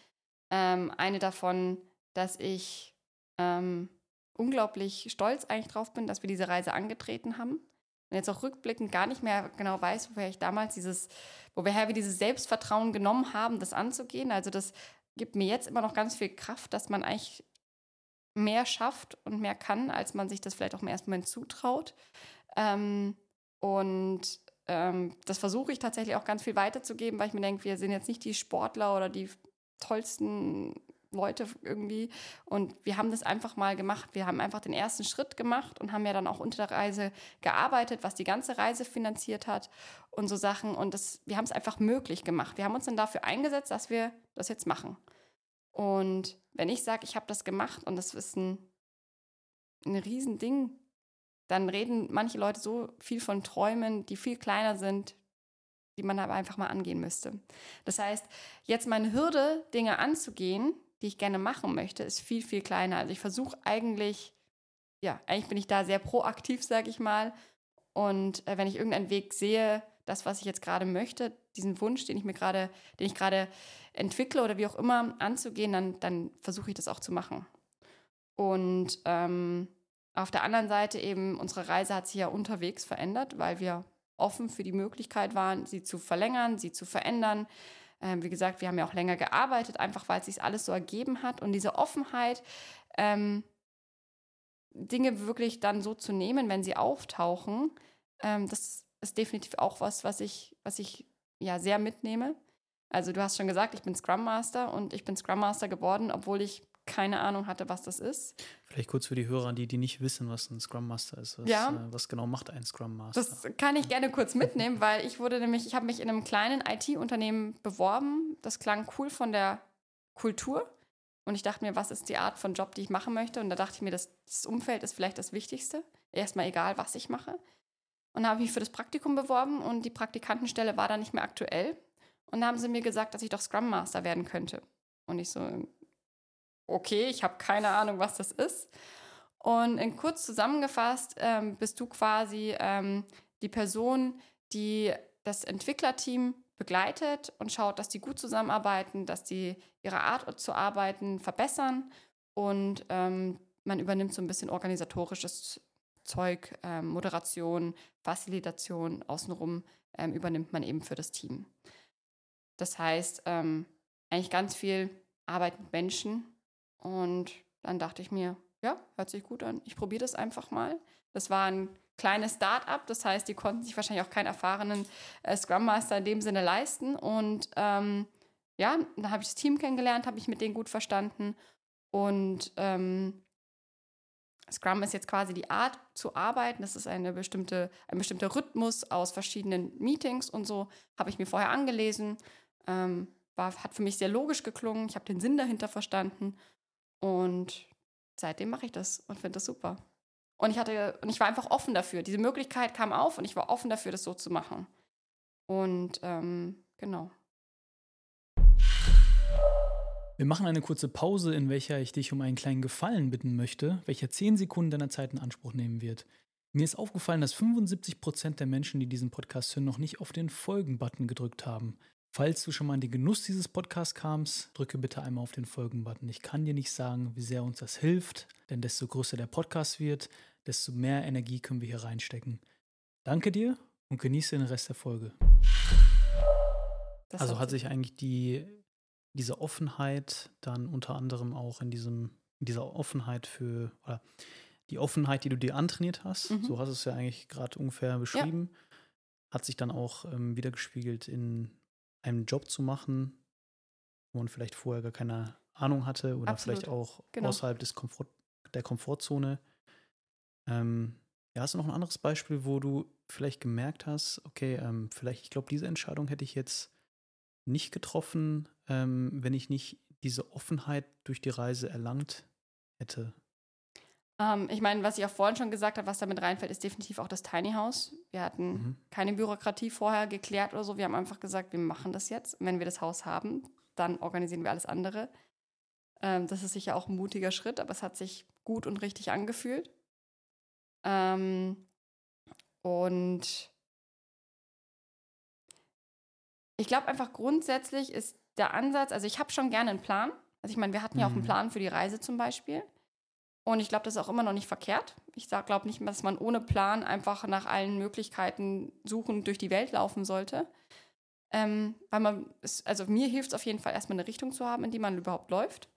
Ähm, eine davon, dass ich ähm, unglaublich stolz eigentlich drauf bin, dass wir diese Reise angetreten haben. Und jetzt auch rückblickend gar nicht mehr genau weiß, woher ich damals dieses, woher wir dieses Selbstvertrauen genommen haben, das anzugehen. Also das gibt mir jetzt immer noch ganz viel Kraft, dass man eigentlich mehr schafft und mehr kann, als man sich das vielleicht auch im ersten Moment zutraut. Ähm, und ähm, das versuche ich tatsächlich auch ganz viel weiterzugeben, weil ich mir denke, wir sind jetzt nicht die Sportler oder die tollsten Leute irgendwie. Und wir haben das einfach mal gemacht. Wir haben einfach den ersten Schritt gemacht und haben ja dann auch unter der Reise gearbeitet, was die ganze Reise finanziert hat und so Sachen. Und das, wir haben es einfach möglich gemacht. Wir haben uns dann dafür eingesetzt, dass wir das jetzt machen. Und wenn ich sage, ich habe das gemacht und das ist ein, ein Riesending, dann reden manche Leute so viel von Träumen, die viel kleiner sind, die man aber einfach mal angehen müsste. Das heißt, jetzt meine Hürde, Dinge anzugehen, die ich gerne machen möchte, ist viel, viel kleiner. Also ich versuche eigentlich, ja, eigentlich bin ich da sehr proaktiv, sage ich mal. Und äh, wenn ich irgendeinen Weg sehe, das, was ich jetzt gerade möchte, diesen Wunsch, den ich mir gerade, den ich gerade entwickle oder wie auch immer anzugehen, dann, dann versuche ich das auch zu machen. Und ähm, auf der anderen Seite eben, unsere Reise hat sich ja unterwegs verändert, weil wir offen für die Möglichkeit waren, sie zu verlängern, sie zu verändern. Ähm, wie gesagt, wir haben ja auch länger gearbeitet, einfach weil es sich alles so ergeben hat. Und diese Offenheit, ähm, Dinge wirklich dann so zu nehmen, wenn sie auftauchen, ähm, das ist definitiv auch was, was ich, was ich ja sehr mitnehme. Also du hast schon gesagt, ich bin Scrum Master und ich bin Scrum Master geworden, obwohl ich keine Ahnung hatte, was das ist. Vielleicht kurz für die Hörer, die, die nicht wissen, was ein Scrum Master ist. Was, Ja. äh, was genau macht ein Scrum Master? Das kann ich gerne kurz mitnehmen, weil ich wurde nämlich, ich habe mich in einem kleinen IT-Unternehmen beworben. Das klang cool von der Kultur. Und ich dachte mir, was ist die Art von Job, die ich machen möchte? Und da dachte ich mir, das, das Umfeld ist vielleicht das Wichtigste. Erstmal egal, was ich mache. Und da habe ich mich für das Praktikum beworben und die Praktikantenstelle war dann nicht mehr aktuell. Und da haben sie mir gesagt, dass ich doch Scrum Master werden könnte. Und ich so, okay, ich habe keine Ahnung, was das ist. Und in kurz zusammengefasst ähm, bist du quasi ähm, die Person, die das Entwicklerteam begleitet und schaut, dass die gut zusammenarbeiten, dass die ihre Art zu arbeiten verbessern und ähm, man übernimmt so ein bisschen organisatorisches Zeug, ähm, Moderation, Facilitation, außenrum ähm, übernimmt man eben für das Team. Das heißt, ähm, eigentlich ganz viel Arbeit mit Menschen und dann dachte ich mir, ja, hört sich gut an. Ich probiere das einfach mal. Das war ein kleines Start-up, das heißt, die konnten sich wahrscheinlich auch keinen erfahrenen äh, Scrum Master in dem Sinne leisten. Und ähm, ja, dann habe ich das Team kennengelernt, habe ich mit denen gut verstanden. Und ähm, Scrum ist jetzt quasi die Art zu arbeiten. Das ist eine bestimmte, ein bestimmter Rhythmus aus verschiedenen Meetings und so. Habe ich mir vorher angelesen. Ähm, war, hat für mich sehr logisch geklungen. Ich habe den Sinn dahinter verstanden. Und seitdem mache ich das und finde das super. Und ich hatte, und ich war einfach offen dafür. Diese Möglichkeit kam auf und ich war offen dafür, das so zu machen. Und ähm, genau. Wir machen eine kurze Pause, in welcher ich dich um einen kleinen Gefallen bitten möchte, welcher zehn Sekunden deiner Zeit in Anspruch nehmen wird. Mir ist aufgefallen, dass 75 Prozent der Menschen, die diesen Podcast hören, noch nicht auf den Folgen-Button gedrückt haben. Falls du schon mal in den Genuss dieses Podcasts kamst, drücke bitte einmal auf den Folgen-Button. Ich kann dir nicht sagen, wie sehr uns das hilft, denn desto größer der Podcast wird, desto mehr Energie können wir hier reinstecken. Danke dir und genieße den Rest der Folge. Das also hat sich eigentlich die, diese Offenheit dann unter anderem auch in diesem, in dieser Offenheit für, oder die Offenheit, die du dir antrainiert hast, mhm. so hast du es ja eigentlich gerade ungefähr beschrieben, ja. hat sich dann auch ähm, wiedergespiegelt in einem Job zu machen, wo man vielleicht vorher gar keine Ahnung hatte oder Absolut. vielleicht auch genau. außerhalb des Komfort, der Komfortzone. Ähm, ja, hast du noch ein anderes Beispiel, wo du vielleicht gemerkt hast, okay, ähm, vielleicht, ich glaube, diese Entscheidung hätte ich jetzt nicht getroffen, ähm, wenn ich nicht diese Offenheit durch die Reise erlangt hätte? Ähm, ich meine, was ich auch vorhin schon gesagt habe, was damit reinfällt, ist definitiv auch das Tiny House. Wir hatten mhm. keine Bürokratie vorher geklärt oder so. Wir haben einfach gesagt, wir machen das jetzt. Und wenn wir das Haus haben, dann organisieren wir alles andere. Ähm, das ist sicher auch ein mutiger Schritt, aber es hat sich gut und richtig angefühlt. Ähm, und ich glaube einfach grundsätzlich ist der Ansatz, also ich habe schon gerne einen Plan. Also ich meine, wir hatten ja auch einen mhm. Plan für die Reise zum Beispiel. Und ich glaube, das ist auch immer noch nicht verkehrt. Ich glaube nicht, dass man ohne Plan einfach nach allen Möglichkeiten suchend durch die Welt laufen sollte. Ähm, weil man, ist, also mir hilft es auf jeden Fall erstmal eine Richtung zu haben, in die man überhaupt läuft.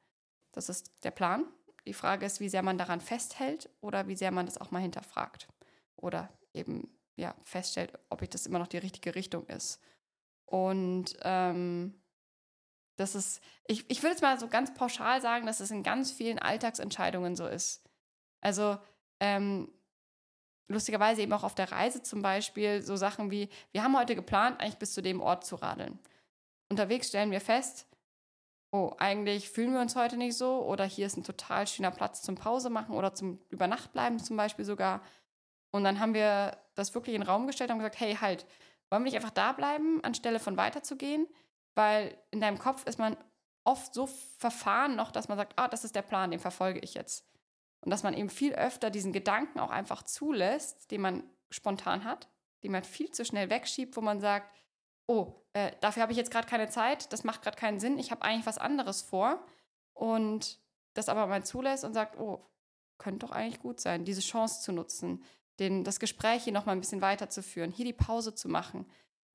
Das ist der Plan. Die Frage ist, wie sehr man daran festhält oder wie sehr man das auch mal hinterfragt. Oder eben ja, feststellt, ob ich das immer noch die richtige Richtung ist. Und ähm, das ist, ich, ich würde jetzt mal so ganz pauschal sagen, dass es in ganz vielen Alltagsentscheidungen so ist. Also ähm, lustigerweise eben auch auf der Reise zum Beispiel so Sachen wie, wir haben heute geplant, eigentlich bis zu dem Ort zu radeln. Unterwegs stellen wir fest, oh, eigentlich fühlen wir uns heute nicht so oder hier ist ein total schöner Platz zum Pause machen oder zum Übernachtbleiben zum Beispiel sogar. Und dann haben wir das wirklich in den Raum gestellt und gesagt, hey, halt, wollen wir nicht einfach da bleiben, anstelle von weiterzugehen? Weil in deinem Kopf ist man oft so verfahren noch, dass man sagt, ah, das ist der Plan, den verfolge ich jetzt. Und dass man eben viel öfter diesen Gedanken auch einfach zulässt, den man spontan hat, den man viel zu schnell wegschiebt, wo man sagt, oh, äh, dafür habe ich jetzt gerade keine Zeit, das macht gerade keinen Sinn, ich habe eigentlich was anderes vor. Und das aber mal zulässt und sagt, oh, könnte doch eigentlich gut sein, diese Chance zu nutzen, den, das Gespräch hier nochmal ein bisschen weiterzuführen, hier die Pause zu machen,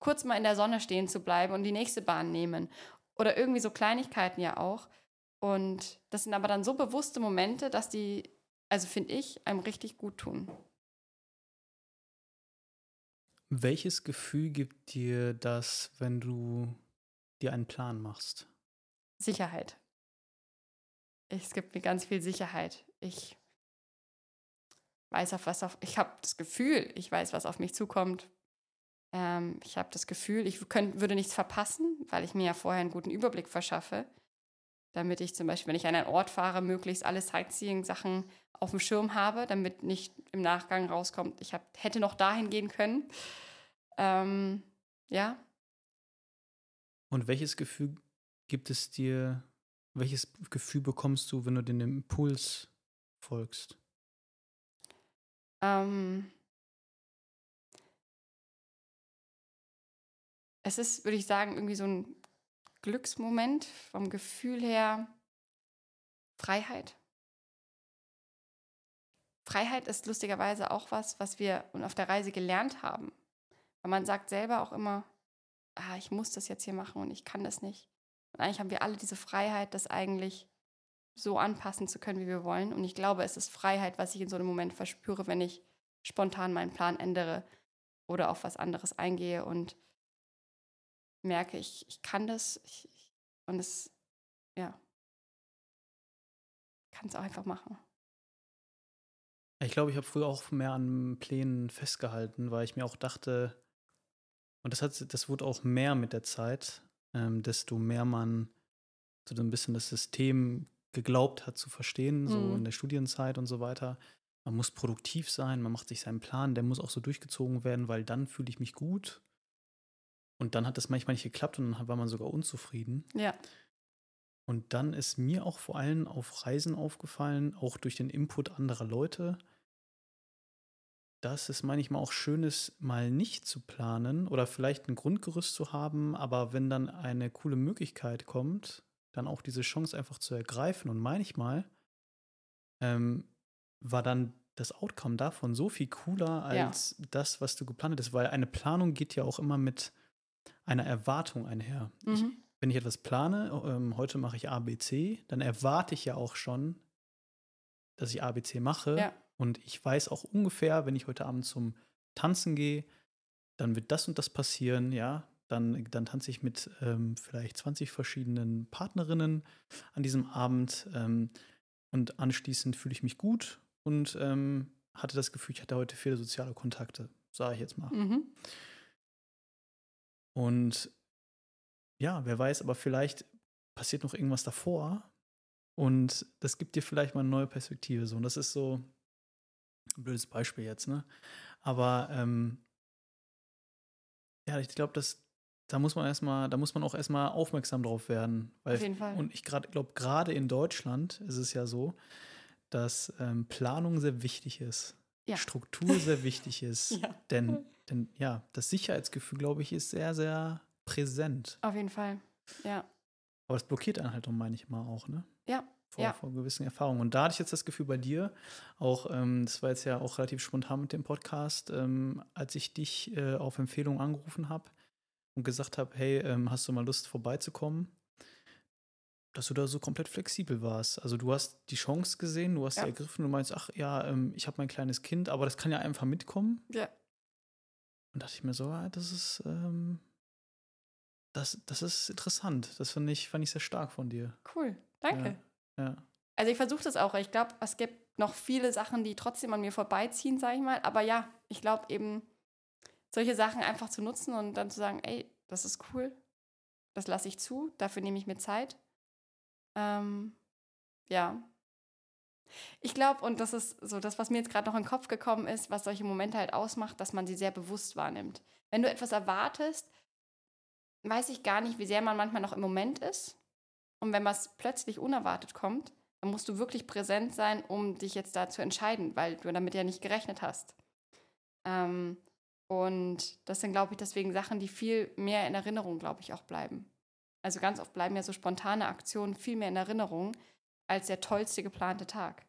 kurz mal in der Sonne stehen zu bleiben und die nächste Bahn nehmen. Oder irgendwie so Kleinigkeiten ja auch. Und das sind aber dann so bewusste Momente, dass die, also finde ich, einem richtig gut tun. Welches Gefühl gibt dir das, wenn du dir einen Plan machst? Sicherheit. Es gibt mir ganz viel Sicherheit. Ich weiß auf was auf, ich habe das Gefühl, ich weiß, was auf mich zukommt. Ähm, ich habe das Gefühl, ich könnt, würde nichts verpassen, weil ich mir ja vorher einen guten Überblick verschaffe, damit ich zum Beispiel, wenn ich an einen Ort fahre, möglichst alle Sightseeing-Sachen auf dem Schirm habe, damit nicht im Nachgang rauskommt, ich hab, hätte noch dahin gehen können. Ähm, ja. Und welches Gefühl gibt es dir, welches Gefühl bekommst du, wenn du den Impuls folgst? Ähm, es ist, würde ich sagen, irgendwie so ein Glücksmoment vom Gefühl her Freiheit. Freiheit ist lustigerweise auch was, was wir auf der Reise gelernt haben. Weil man sagt selber auch immer, ah, ich muss das jetzt hier machen und ich kann das nicht. Und eigentlich haben wir alle diese Freiheit, das eigentlich so anpassen zu können, wie wir wollen. Und ich glaube, es ist Freiheit, was ich in so einem Moment verspüre, wenn ich spontan meinen Plan ändere oder auf was anderes eingehe und merke, ich, ich kann das ich, und es, ja, kann es auch einfach machen. Ich glaube, ich habe früher auch mehr an Plänen festgehalten, weil ich mir auch dachte, und das, hat, das wurde auch mehr mit der Zeit, ähm, desto mehr man so ein bisschen das System geglaubt hat zu verstehen, so mhm. in der Studienzeit und so weiter. Man muss produktiv sein, man macht sich seinen Plan, der muss auch so durchgezogen werden, weil dann fühle ich mich gut. Und dann hat das manchmal nicht geklappt und dann war man sogar unzufrieden. Ja. Und dann ist mir auch vor allem auf Reisen aufgefallen, auch durch den Input anderer Leute, dass es manchmal auch schön ist, mal nicht zu planen oder vielleicht ein Grundgerüst zu haben, aber wenn dann eine coole Möglichkeit kommt, dann auch diese Chance einfach zu ergreifen. Und manchmal ähm, war dann das Outcome davon so viel cooler als ja. das, was du geplant hast, weil eine Planung geht ja auch immer mit einer Erwartung einher. Mhm. Ich, wenn ich etwas plane, ähm, heute mache ich ABC, dann erwarte ich ja auch schon, dass ich ABC mache. Ja. Und ich weiß auch ungefähr, wenn ich heute Abend zum Tanzen gehe, dann wird das und das passieren, ja. Dann, dann tanze ich mit ähm, vielleicht 20 verschiedenen Partnerinnen an diesem Abend. Ähm, und anschließend fühle ich mich gut und ähm, hatte das Gefühl, ich hatte heute viele soziale Kontakte, sage ich jetzt mal. Mhm. Und ja, wer weiß, aber vielleicht passiert noch irgendwas davor und das gibt dir vielleicht mal eine neue Perspektive. So, und das ist so ein blödes Beispiel jetzt, ne? Aber ähm, ja, ich glaube, dass da muss man erstmal, da muss man auch erstmal aufmerksam drauf werden. Weil, Auf jeden Fall. Und ich glaube, gerade in Deutschland ist es ja so, dass ähm, Planung sehr wichtig ist. Ja. Struktur sehr wichtig ist. ja. Denn, denn ja, das Sicherheitsgefühl, glaube ich, ist sehr, sehr präsent. Auf jeden Fall. Ja. Aber es blockiert einen halt, meine ich mal auch, ne? Ja. Vor, ja. vor gewissen Erfahrungen. Und da hatte ich jetzt das Gefühl bei dir, auch, ähm, das war jetzt ja auch relativ spontan mit dem Podcast, ähm, als ich dich äh, auf Empfehlung angerufen habe, und gesagt habe, hey, ähm, hast du mal Lust vorbeizukommen? Dass du da so komplett flexibel warst. Also du hast die Chance gesehen, du hast ja. sie ergriffen und meinst, ach ja, ähm, ich habe mein kleines Kind, aber das kann ja einfach mitkommen. Ja. Und dachte ich mir so, ah, das ist, ähm, das, das ist interessant. Das fand ich, fand ich sehr stark von dir. Cool, danke. Ja. ja. Also ich versuche das auch. Ich glaube, es gibt noch viele Sachen, die trotzdem an mir vorbeiziehen, sage ich mal. Aber ja, ich glaube eben, solche Sachen einfach zu nutzen und dann zu sagen, ey, das ist cool, das lasse ich zu, dafür nehme ich mir Zeit. Ähm, ja. Ich glaube, und das ist so das, was mir jetzt gerade noch in den Kopf gekommen ist, was solche Momente halt ausmacht, dass man sie sehr bewusst wahrnimmt. Wenn du etwas erwartest, weiß ich gar nicht, wie sehr man manchmal noch im Moment ist. Und wenn was plötzlich unerwartet kommt, dann musst du wirklich präsent sein, um dich jetzt da zu entscheiden, weil du damit ja nicht gerechnet hast. Ähm, und das sind, glaube ich, deswegen Sachen, die viel mehr in Erinnerung, glaube ich, auch bleiben. Also ganz oft bleiben ja so spontane Aktionen viel mehr in Erinnerung als der tollste geplante Tag.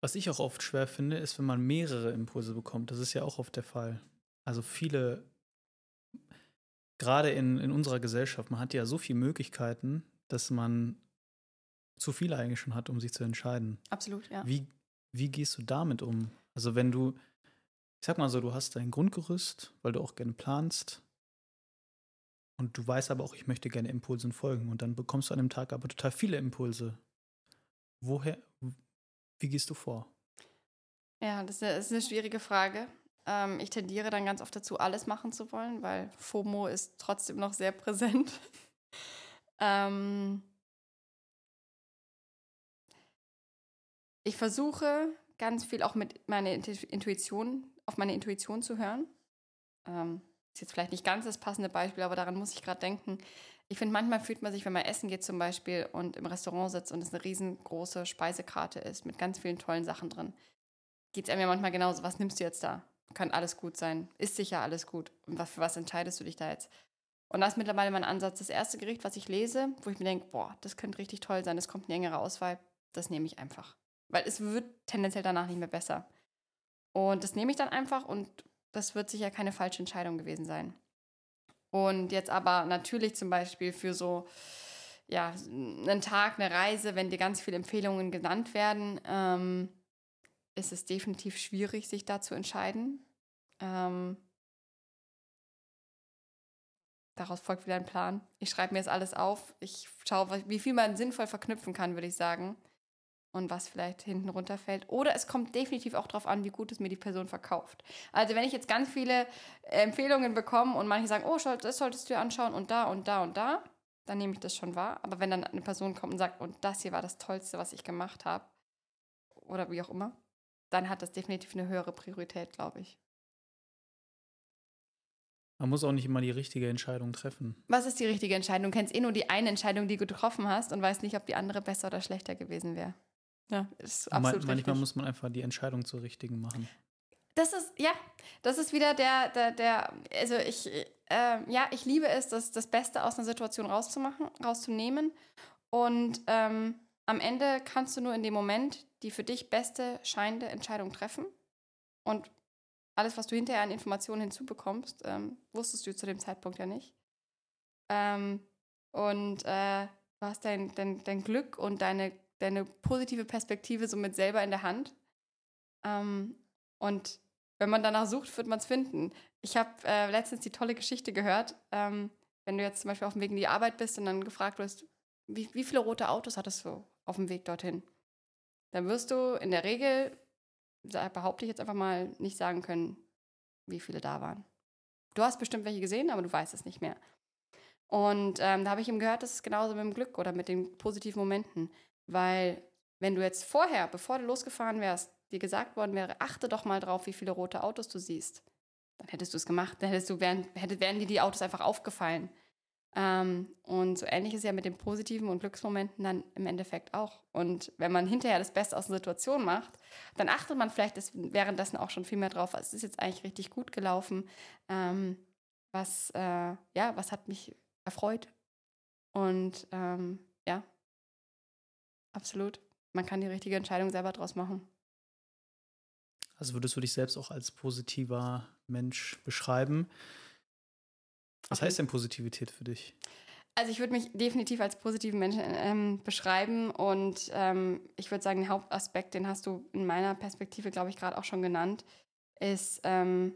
Was ich auch oft schwer finde, ist, wenn man mehrere Impulse bekommt. Das ist ja auch oft der Fall. Also viele, gerade in, in unserer Gesellschaft, man hat ja so viele Möglichkeiten, dass man zu viele eigentlich schon hat, um sich zu entscheiden. Absolut, ja. Wie, wie gehst du damit um? Also wenn du, ich sag mal so, du hast dein Grundgerüst, weil du auch gerne planst. Und du weißt aber auch, ich möchte gerne Impulsen folgen. Und dann bekommst du an dem Tag aber total viele Impulse. Woher, wie gehst du vor? Ja, das ist eine schwierige Frage. Ähm, ich tendiere dann ganz oft dazu, alles machen zu wollen, weil FOMO ist trotzdem noch sehr präsent. ähm, ich versuche ganz viel auch mit meiner Intuition auf meine Intuition zu hören. Ähm, ist jetzt vielleicht nicht ganz das passende Beispiel, aber daran muss ich gerade denken. Ich finde, manchmal fühlt man sich, wenn man essen geht zum Beispiel und im Restaurant sitzt und es eine riesengroße Speisekarte ist mit ganz vielen tollen Sachen drin, geht es einem ja manchmal genauso, was nimmst du jetzt da? Kann alles gut sein, ist sicher alles gut. Und für was entscheidest du dich da jetzt? Und das ist mittlerweile mein Ansatz. Das erste Gericht, was ich lese, wo ich mir denke, boah, das könnte richtig toll sein, es kommt eine engere Auswahl, das nehme ich einfach. Weil es wird tendenziell danach nicht mehr besser. Und das nehme ich dann einfach und das wird sicher keine falsche Entscheidung gewesen sein. Und jetzt aber natürlich zum Beispiel für so ja, einen Tag, eine Reise, wenn dir ganz viele Empfehlungen genannt werden, ähm, ist es definitiv schwierig, sich da zu entscheiden. Ähm, daraus folgt wieder ein Plan. Ich schreibe mir jetzt alles auf. Ich schaue, wie viel man sinnvoll verknüpfen kann, würde ich sagen und was vielleicht hinten runterfällt. Oder es kommt definitiv auch darauf an, wie gut es mir die Person verkauft. Also wenn ich jetzt ganz viele Empfehlungen bekomme und manche sagen, oh, das solltest du dir anschauen und da und da und da, dann nehme ich das schon wahr. Aber wenn dann eine Person kommt und sagt, und das hier war das Tollste, was ich gemacht habe, oder wie auch immer, dann hat das definitiv eine höhere Priorität, glaube ich. Man muss auch nicht immer die richtige Entscheidung treffen. Was ist die richtige Entscheidung? Du kennst eh nur die eine Entscheidung, die du getroffen hast und weißt nicht, ob die andere besser oder schlechter gewesen wäre. Ja, ist absolut Man, Manchmal muss man einfach die Entscheidung zur richtigen machen. Das ist, ja, das ist wieder der, der, der also ich, äh, ja, ich liebe es, das, das Beste aus einer Situation rauszumachen, rauszunehmen. Und ähm, am Ende kannst du nur in dem Moment die für dich beste scheinende Entscheidung treffen. Und alles, was du hinterher an Informationen hinzubekommst, ähm, wusstest du zu dem Zeitpunkt ja nicht. Ähm, und äh, du hast dein, dein, dein Glück und deine, deine positive Perspektive somit selber in der Hand. Ähm, und wenn man danach sucht, wird man es finden. Ich habe äh, letztens die tolle Geschichte gehört, ähm, wenn du jetzt zum Beispiel auf dem Weg in die Arbeit bist und dann gefragt wirst, wie, wie viele rote Autos hattest du auf dem Weg dorthin? Dann wirst du in der Regel, behaupte ich jetzt einfach mal, nicht sagen können, wie viele da waren. Du hast bestimmt welche gesehen, aber du weißt es nicht mehr. Und ähm, da habe ich ihm gehört, das ist genauso mit dem Glück oder mit den positiven Momenten. Weil wenn du jetzt vorher, bevor du losgefahren wärst, dir gesagt worden wäre, achte doch mal drauf, wie viele rote Autos du siehst, dann hättest du es gemacht, dann hättest du, wären, hätte, wären dir die Autos einfach aufgefallen. Ähm, und so ähnlich ist es ja mit den positiven und Glücksmomenten dann im Endeffekt auch. Und wenn man hinterher das Beste aus der Situation macht, dann achtet man vielleicht währenddessen auch schon viel mehr drauf, was ist jetzt eigentlich richtig gut gelaufen, ähm, was, äh, ja, was hat mich erfreut. Und ähm, absolut. Man kann die richtige Entscheidung selber draus machen. Also würdest du dich selbst auch als positiver Mensch beschreiben? Was okay. heißt denn Positivität für dich? Also ich würde mich definitiv als positiven Menschen ähm, beschreiben und ähm, ich würde sagen, der Hauptaspekt, den hast du in meiner Perspektive, glaube ich, gerade auch schon genannt, ist ähm,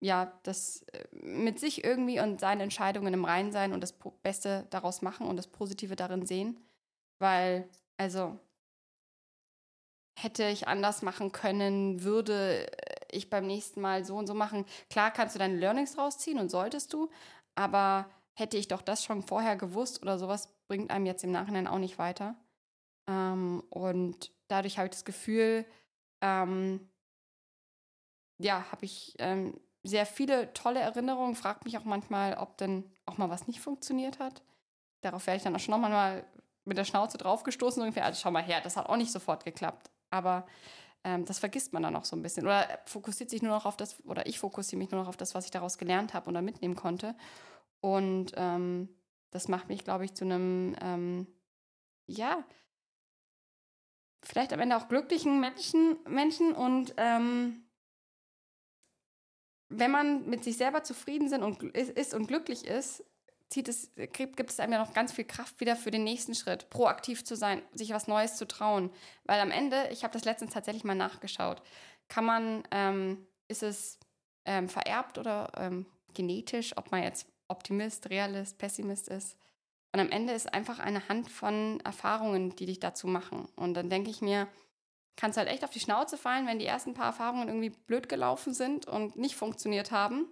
ja das äh, mit sich irgendwie und seinen Entscheidungen im Reinen sein und das Beste daraus machen und das Positive darin sehen, weil also hätte ich anders machen können, würde ich beim nächsten Mal so und so machen. Klar kannst du deine Learnings rausziehen und solltest du, aber hätte ich doch das schon vorher gewusst oder sowas, bringt einem jetzt im Nachhinein auch nicht weiter. Ähm, und dadurch habe ich das Gefühl, ähm, ja, habe ich ähm, sehr viele tolle Erinnerungen. Fragt mich auch manchmal, ob denn auch mal was nicht funktioniert hat. Darauf werde ich dann auch schon nochmal mit der Schnauze draufgestoßen. Ungefähr, also schau mal her, das hat auch nicht sofort geklappt. Aber ähm, das vergisst man dann auch so ein bisschen. Oder fokussiert sich nur noch auf das, oder ich fokussiere mich nur noch auf das, was ich daraus gelernt habe oder mitnehmen konnte. Und ähm, das macht mich, glaube ich, zu einem, ähm, ja, vielleicht am Ende auch glücklichen Menschen, Menschen und ähm, wenn man mit sich selber zufrieden sind und, ist und glücklich ist, zieht es, gibt es einem ja noch ganz viel Kraft wieder für den nächsten Schritt, proaktiv zu sein, sich was Neues zu trauen. Weil am Ende, ich habe das letztens tatsächlich mal nachgeschaut, kann man, ähm, ist es ähm, vererbt oder ähm, genetisch, ob man jetzt Optimist, Realist, Pessimist ist. Und am Ende ist einfach eine Hand von Erfahrungen, die dich dazu machen. Und dann denke ich mir, kannst halt echt auf die Schnauze fallen, wenn die ersten paar Erfahrungen irgendwie blöd gelaufen sind und nicht funktioniert haben.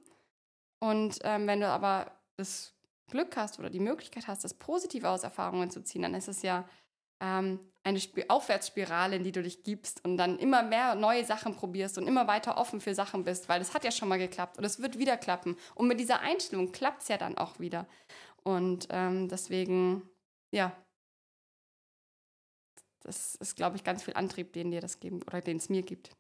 Und ähm, wenn du aber das Glück hast oder die Möglichkeit hast, das Positive aus Erfahrungen zu ziehen, dann ist es ja ähm, eine Sp Aufwärtsspirale, in die du dich gibst und dann immer mehr neue Sachen probierst und immer weiter offen für Sachen bist, weil es hat ja schon mal geklappt und es wird wieder klappen. Und mit dieser Einstellung klappt es ja dann auch wieder. Und ähm, deswegen, ja, das ist, glaube ich, ganz viel Antrieb, den dir das geben oder den es mir gibt.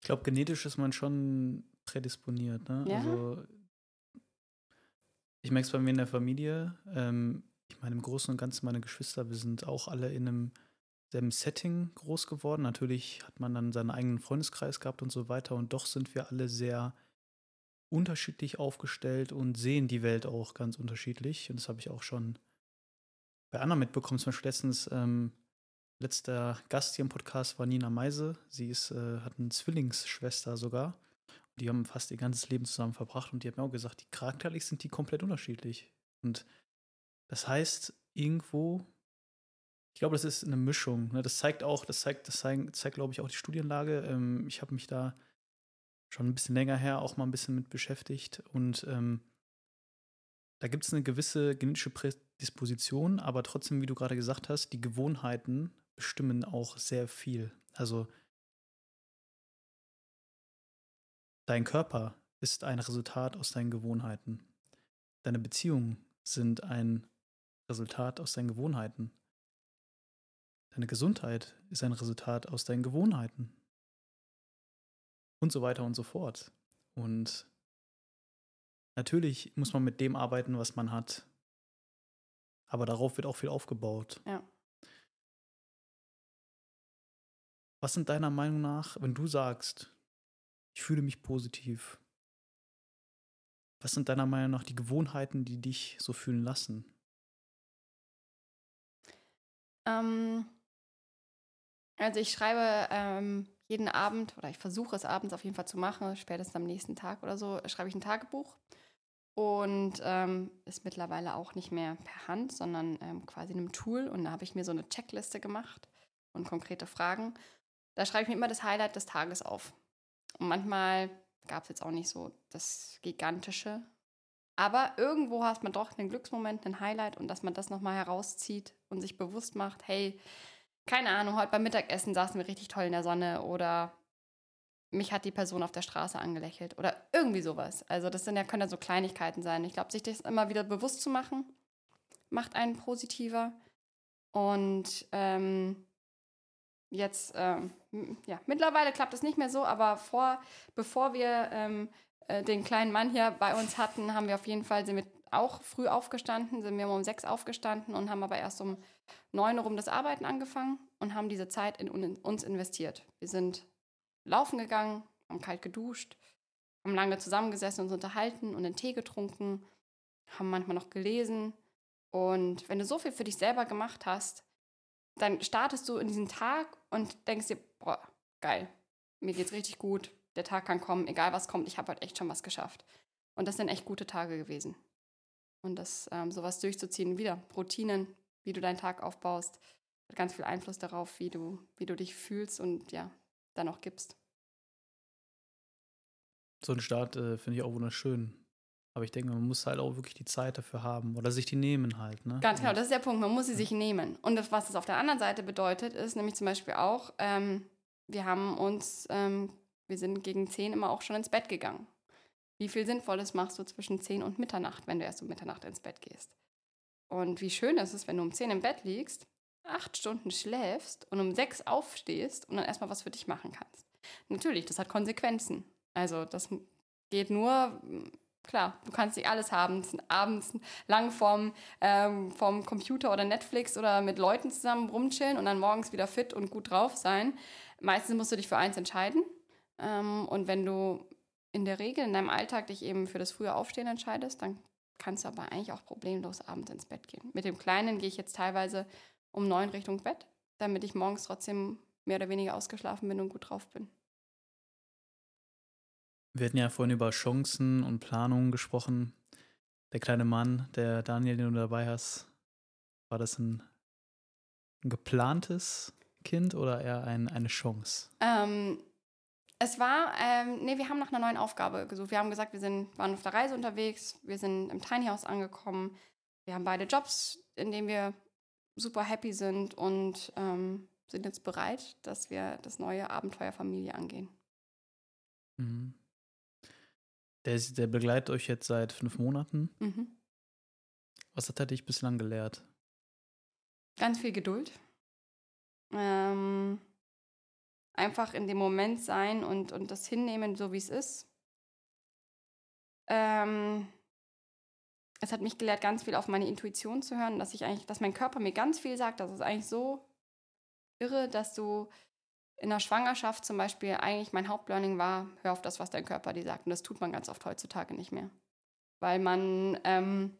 Ich glaube, genetisch ist man schon prädisponiert. Ne? Ja. Also ich merke es bei mir in der Familie. Ähm, ich meine, im Großen und Ganzen meine Geschwister, wir sind auch alle in einem selben Setting groß geworden. Natürlich hat man dann seinen eigenen Freundeskreis gehabt und so weiter. Und doch sind wir alle sehr unterschiedlich aufgestellt und sehen die Welt auch ganz unterschiedlich. Und das habe ich auch schon bei anderen mitbekommen. Zum Beispiel letztens, ähm, letzter Gast hier im Podcast war Nina Meise. Sie ist, äh, hat eine Zwillingsschwester sogar. Die haben fast ihr ganzes Leben zusammen verbracht und die hat mir auch gesagt, die charakterlich sind die komplett unterschiedlich. Und das heißt, irgendwo, ich glaube, das ist eine Mischung. Ne? Das zeigt auch, das zeigt, das zeigt, zeigt glaube ich, auch die Studienlage. Ähm, ich habe mich da schon ein bisschen länger her auch mal ein bisschen mit beschäftigt und ähm, da gibt es eine gewisse genetische Prädisposition, aber trotzdem, wie du gerade gesagt hast, die Gewohnheiten bestimmen auch sehr viel. Also Dein Körper ist ein Resultat aus deinen Gewohnheiten. Deine Beziehungen sind ein Resultat aus deinen Gewohnheiten. Deine Gesundheit ist ein Resultat aus deinen Gewohnheiten. Und so weiter und so fort. Und natürlich muss man mit dem arbeiten, was man hat. Aber darauf wird auch viel aufgebaut. Ja. Was sind deiner Meinung nach, wenn du sagst, ich fühle mich positiv, was sind deiner Meinung nach die Gewohnheiten, die dich so fühlen lassen? Ähm, also ich schreibe ähm, jeden Abend, oder ich versuche es abends auf jeden Fall zu machen, spätestens am nächsten Tag oder so, schreibe ich ein Tagebuch. Und ähm, ist mittlerweile auch nicht mehr per Hand, sondern ähm, quasi in einem Tool. Und da habe ich mir so eine Checkliste gemacht und konkrete Fragen. Da schreibe ich mir immer das Highlight des Tages auf. Und manchmal gab es jetzt auch nicht so das Gigantische. Aber irgendwo hast man doch einen Glücksmoment, einen Highlight und dass man das nochmal herauszieht und sich bewusst macht, hey, keine Ahnung, heute beim Mittagessen saßen wir richtig toll in der Sonne oder mich hat die Person auf der Straße angelächelt oder irgendwie sowas. Also das sind ja, können ja so Kleinigkeiten sein. Ich glaube, sich das immer wieder bewusst zu machen, macht einen positiver. Und ähm, jetzt, ähm, ja, mittlerweile klappt es nicht mehr so, aber vor, bevor wir ähm, äh, den kleinen Mann hier bei uns hatten, haben wir auf jeden Fall, sind wir auch früh aufgestanden, sind wir um sechs aufgestanden und haben aber erst um neun Uhr um das Arbeiten angefangen und haben diese Zeit in, in uns investiert. Wir sind laufen gegangen, haben kalt geduscht, haben lange zusammengesessen, uns unterhalten und einen Tee getrunken, haben manchmal noch gelesen. Und wenn du so viel für dich selber gemacht hast, dann startest du in diesen Tag und denkst dir, boah, geil, mir geht's richtig gut, der Tag kann kommen, egal was kommt, ich habe heute echt schon was geschafft. Und das sind echt gute Tage gewesen. Und das ähm, sowas durchzuziehen, wieder Routinen, wie du deinen Tag aufbaust, hat ganz viel Einfluss darauf, wie du, wie du dich fühlst und ja, dann auch gibst. So ein Start äh, finde ich auch wunderschön. Aber ich denke, man muss halt auch wirklich die Zeit dafür haben oder sich die nehmen halt. Ne? Ganz genau, das ist der Punkt. Man muss sie sich nehmen. Und das, was das auf der anderen Seite bedeutet, ist nämlich zum Beispiel auch, ähm, wir haben uns, ähm, wir sind gegen 10 immer auch schon ins Bett gegangen. Wie viel Sinnvolles machst du zwischen 10 und Mitternacht, wenn du erst um Mitternacht ins Bett gehst? Und wie schön ist es, wenn du um 10 im Bett liegst, acht Stunden schläfst und um sechs aufstehst und dann erstmal was für dich machen kannst. Natürlich, das hat Konsequenzen. Also das geht nur klar, du kannst nicht alles haben. Abends lang vorm, ähm, vorm Computer oder Netflix oder mit Leuten zusammen rumchillen und dann morgens wieder fit und gut drauf sein. Meistens musst du dich für eins entscheiden. Ähm, und wenn du in der Regel in deinem Alltag dich eben für das frühe Aufstehen entscheidest, dann kannst du aber eigentlich auch problemlos abends ins Bett gehen. Mit dem Kleinen gehe ich jetzt teilweise um neun Richtung Bett, damit ich morgens trotzdem mehr oder weniger ausgeschlafen bin und gut drauf bin. Wir hatten ja vorhin über Chancen und Planungen gesprochen. Der kleine Mann, der Daniel, den du dabei hast, war das ein, ein geplantes Kind oder eher ein, eine Chance? Ähm, es war, ähm, nee, wir haben nach einer neuen Aufgabe gesucht. Wir haben gesagt, wir sind, waren auf der Reise unterwegs, wir sind im Tiny House angekommen, wir haben beide Jobs, in denen wir super happy sind und ähm, sind jetzt bereit, dass wir das neue Abenteuer Familie angehen. Mhm. Der, der begleitet euch jetzt seit fünf Monaten. Mhm. Was hat er dich bislang gelehrt? Ganz viel Geduld. Ähm, einfach in dem Moment sein und, und das hinnehmen, so wie es ist. Ähm, es hat mich gelehrt, ganz viel auf meine Intuition zu hören, dass ich eigentlich, dass mein Körper mir ganz viel sagt. Das ist eigentlich so irre, dass du in der Schwangerschaft zum Beispiel eigentlich mein Hauptlearning war, hör auf das, was dein Körper dir sagt. Und das tut man ganz oft heutzutage nicht mehr. Weil man, ähm,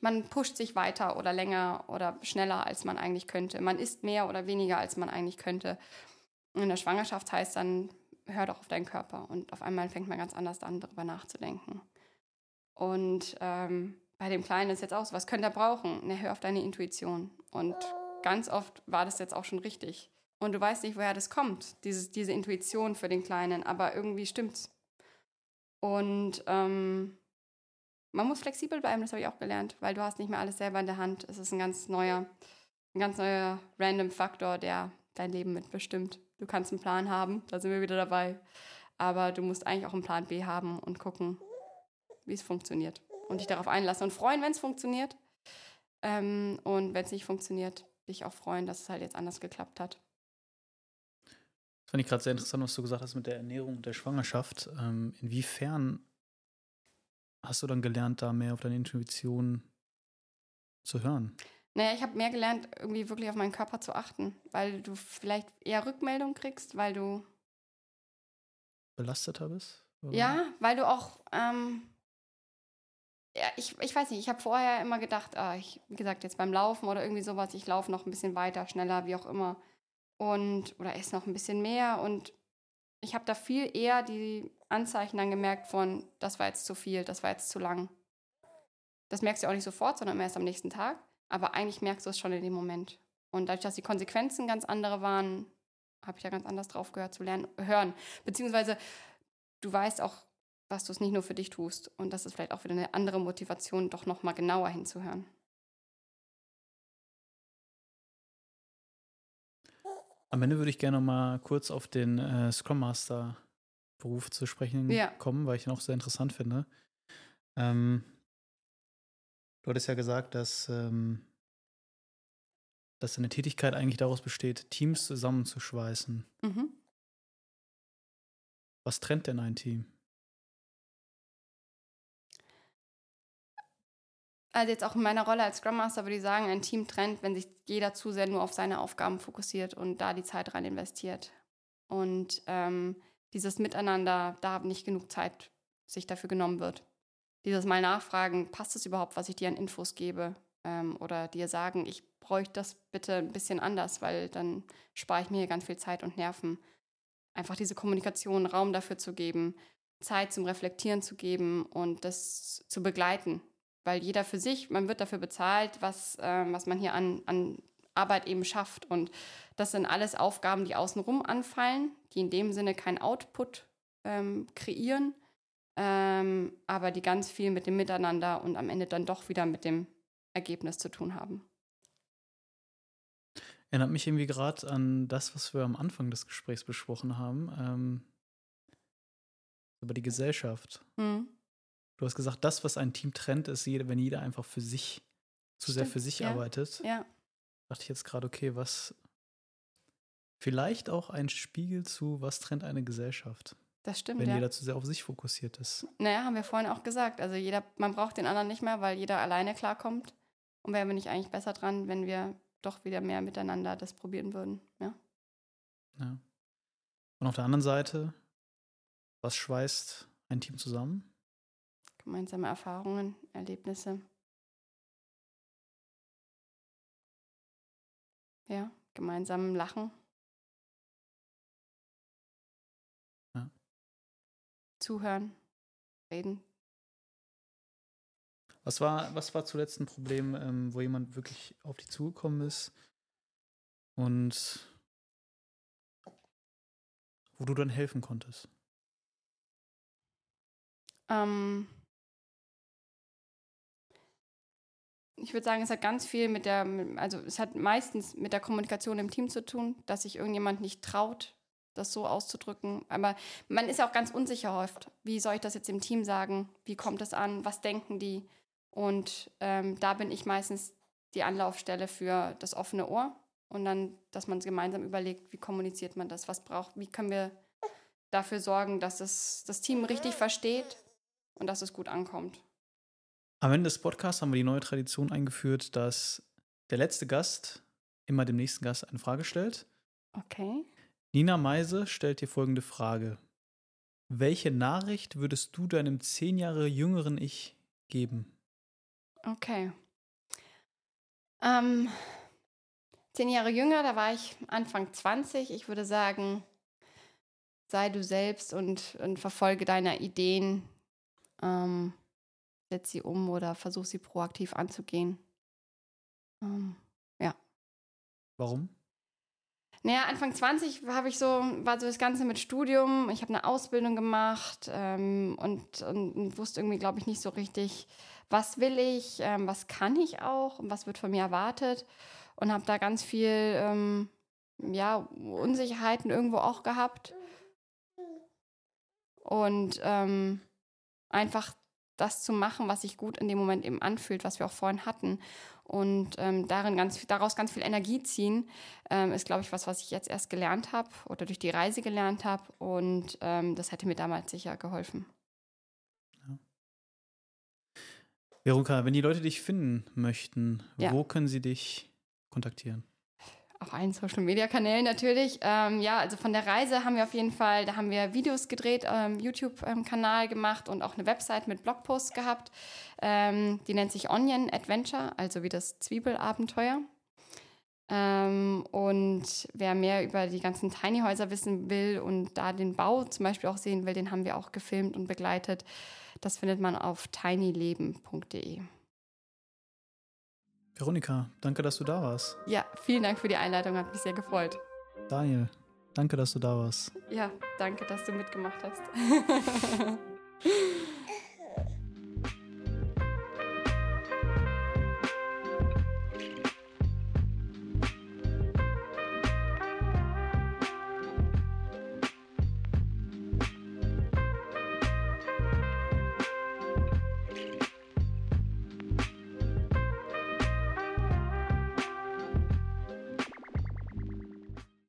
man pusht sich weiter oder länger oder schneller, als man eigentlich könnte. Man isst mehr oder weniger, als man eigentlich könnte. In der Schwangerschaft heißt dann, hör doch auf deinen Körper. Und auf einmal fängt man ganz anders an, darüber nachzudenken. Und ähm, bei dem Kleinen ist jetzt auch so, was könnte er brauchen? Ne, hör auf deine Intuition. Und ganz oft war das jetzt auch schon richtig. Und du weißt nicht, woher das kommt, dieses, diese Intuition für den Kleinen, aber irgendwie stimmt's. Und ähm, man muss flexibel bleiben, das habe ich auch gelernt, weil du hast nicht mehr alles selber in der Hand. Es ist ein ganz neuer, ein ganz neuer random Faktor, der dein Leben mitbestimmt. Du kannst einen Plan haben, da sind wir wieder dabei. Aber du musst eigentlich auch einen Plan B haben und gucken, wie es funktioniert. Und dich darauf einlassen und freuen, wenn es funktioniert. Ähm, und wenn es nicht funktioniert, dich auch freuen, dass es halt jetzt anders geklappt hat. Das fand ich gerade sehr interessant, was du gesagt hast mit der Ernährung und der Schwangerschaft. Ähm, inwiefern hast du dann gelernt, da mehr auf deine Intuition zu hören? Naja, ich habe mehr gelernt, irgendwie wirklich auf meinen Körper zu achten, weil du vielleicht eher Rückmeldung kriegst, weil du belasteter bist? Oder? Ja, weil du auch, ähm, ja, ich, ich weiß nicht, ich habe vorher immer gedacht, ah, ich, wie gesagt, jetzt beim Laufen oder irgendwie sowas, ich laufe noch ein bisschen weiter, schneller, wie auch immer. Und, oder esse noch ein bisschen mehr. Und ich habe da viel eher die Anzeichen dann gemerkt von, das war jetzt zu viel, das war jetzt zu lang. Das merkst du auch nicht sofort, sondern erst am nächsten Tag. Aber eigentlich merkst du es schon in dem Moment. Und dadurch, dass die Konsequenzen ganz andere waren, habe ich da ganz anders drauf gehört zu lernen, hören. Beziehungsweise du weißt auch, was du es nicht nur für dich tust. Und das ist vielleicht auch wieder eine andere Motivation, doch nochmal genauer hinzuhören. Am Ende würde ich gerne noch mal kurz auf den äh, Scrum Master Beruf zu sprechen ja. kommen, weil ich ihn auch sehr interessant finde. Ähm, du hattest ja gesagt, dass, ähm, dass deine Tätigkeit eigentlich daraus besteht, Teams zusammenzuschweißen. Mhm. Was trennt denn ein Team? Also jetzt auch in meiner Rolle als Scrum Master würde ich sagen, ein Team trennt, wenn sich jeder zu sehr nur auf seine Aufgaben fokussiert und da die Zeit rein investiert. Und ähm, dieses Miteinander, da nicht genug Zeit sich dafür genommen wird. Dieses Mal nachfragen, passt es überhaupt, was ich dir an Infos gebe? Ähm, oder dir sagen, ich bräuchte das bitte ein bisschen anders, weil dann spare ich mir hier ganz viel Zeit und Nerven einfach diese Kommunikation Raum dafür zu geben, Zeit zum Reflektieren zu geben und das zu begleiten. Weil jeder für sich, man wird dafür bezahlt, was, äh, was man hier an, an Arbeit eben schafft. Und das sind alles Aufgaben, die außenrum anfallen, die in dem Sinne kein Output ähm, kreieren, ähm, aber die ganz viel mit dem Miteinander und am Ende dann doch wieder mit dem Ergebnis zu tun haben. Erinnert mich irgendwie gerade an das, was wir am Anfang des Gesprächs besprochen haben, ähm, über die Gesellschaft. Mhm. Du hast gesagt, das, was ein Team trennt, ist, wenn jeder einfach für sich, zu Stimmt, sehr für sich ja. arbeitet. Ja. Dachte ich jetzt gerade, okay, was vielleicht auch ein Spiegel zu, was trennt eine Gesellschaft? Das stimmt. Wenn ja. jeder zu sehr auf sich fokussiert ist. Naja, haben wir vorhin auch gesagt. Also jeder, man braucht den anderen nicht mehr, weil jeder alleine klarkommt. Und wären wir nicht eigentlich besser dran, wenn wir doch wieder mehr miteinander das probieren würden. Ja. ja. Und auf der anderen Seite, was schweißt ein Team zusammen? Gemeinsame Erfahrungen, Erlebnisse. Ja, gemeinsam lachen. Ja. Zuhören, reden, was war, was war zuletzt ein Problem, ähm, wo jemand wirklich auf dich zugekommen ist und wo du dann helfen konntest? Ähm, ich würde sagen, es hat ganz viel mit der, also es hat meistens mit der Kommunikation im Team zu tun, dass sich irgendjemand nicht traut, das so auszudrücken. Aber man ist ja auch ganz unsicher oft. Wie soll ich das jetzt im Team sagen? Wie kommt es an? Was denken die? Und ähm, da bin ich meistens die Anlaufstelle für das offene Ohr und dann, dass man gemeinsam überlegt, wie kommuniziert man das, was braucht, wie können wir dafür sorgen, dass es das Team richtig versteht und dass es gut ankommt. Am Ende des Podcasts haben wir die neue Tradition eingeführt, dass der letzte Gast immer dem nächsten Gast eine Frage stellt. Okay. Nina Meise stellt dir folgende Frage. Welche Nachricht würdest du deinem zehn Jahre jüngeren Ich geben? Okay. Ähm, zehn Jahre jünger, da war ich Anfang 20. Ich würde sagen, sei du selbst und, und verfolge deine Ideen. Ähm, setz sie um oder versuch sie proaktiv anzugehen. Ähm, ja. Warum? Naja, Anfang 20 habe ich so, war so das Ganze mit Studium. Ich habe eine Ausbildung gemacht ähm, und, und, wusste irgendwie, glaube ich, nicht so richtig, was will ich, ähm, was kann ich auch und was wird von mir erwartet. Und habe da ganz viel ähm, ja, Unsicherheiten irgendwo auch gehabt. Und ähm, einfach das zu machen, was sich gut in dem Moment eben anfühlt, was wir auch vorhin hatten. Und ähm, darin ganz, daraus ganz viel Energie ziehen, ähm, ist, glaube ich, was, was ich jetzt erst gelernt habe oder durch die Reise gelernt habe. Und ähm, das hätte mir damals sicher geholfen. Ja. Veronika, wenn die Leute dich finden möchten, ja. wo können sie dich kontaktieren? Auf allen Social Media Kanälen natürlich. Ähm, ja, also von der Reise haben wir auf jeden Fall, da haben wir Videos gedreht, ähm, YouTube-Kanal gemacht und auch eine Website mit Blogposts gehabt. Ähm, die nennt sich Onion Adventure, also wie das Zwiebelabenteuer. Ähm, und wer mehr über die ganzen Tiny Häuser wissen will und da den Bau zum Beispiel auch sehen will, den haben wir auch gefilmt und begleitet. Das findet man auf tinyleben.de. Veronika, danke, dass du da warst. Ja, vielen Dank für die Einleitung, hat mich sehr gefreut. Daniel, danke, dass du da warst. Ja, danke, dass du mitgemacht hast.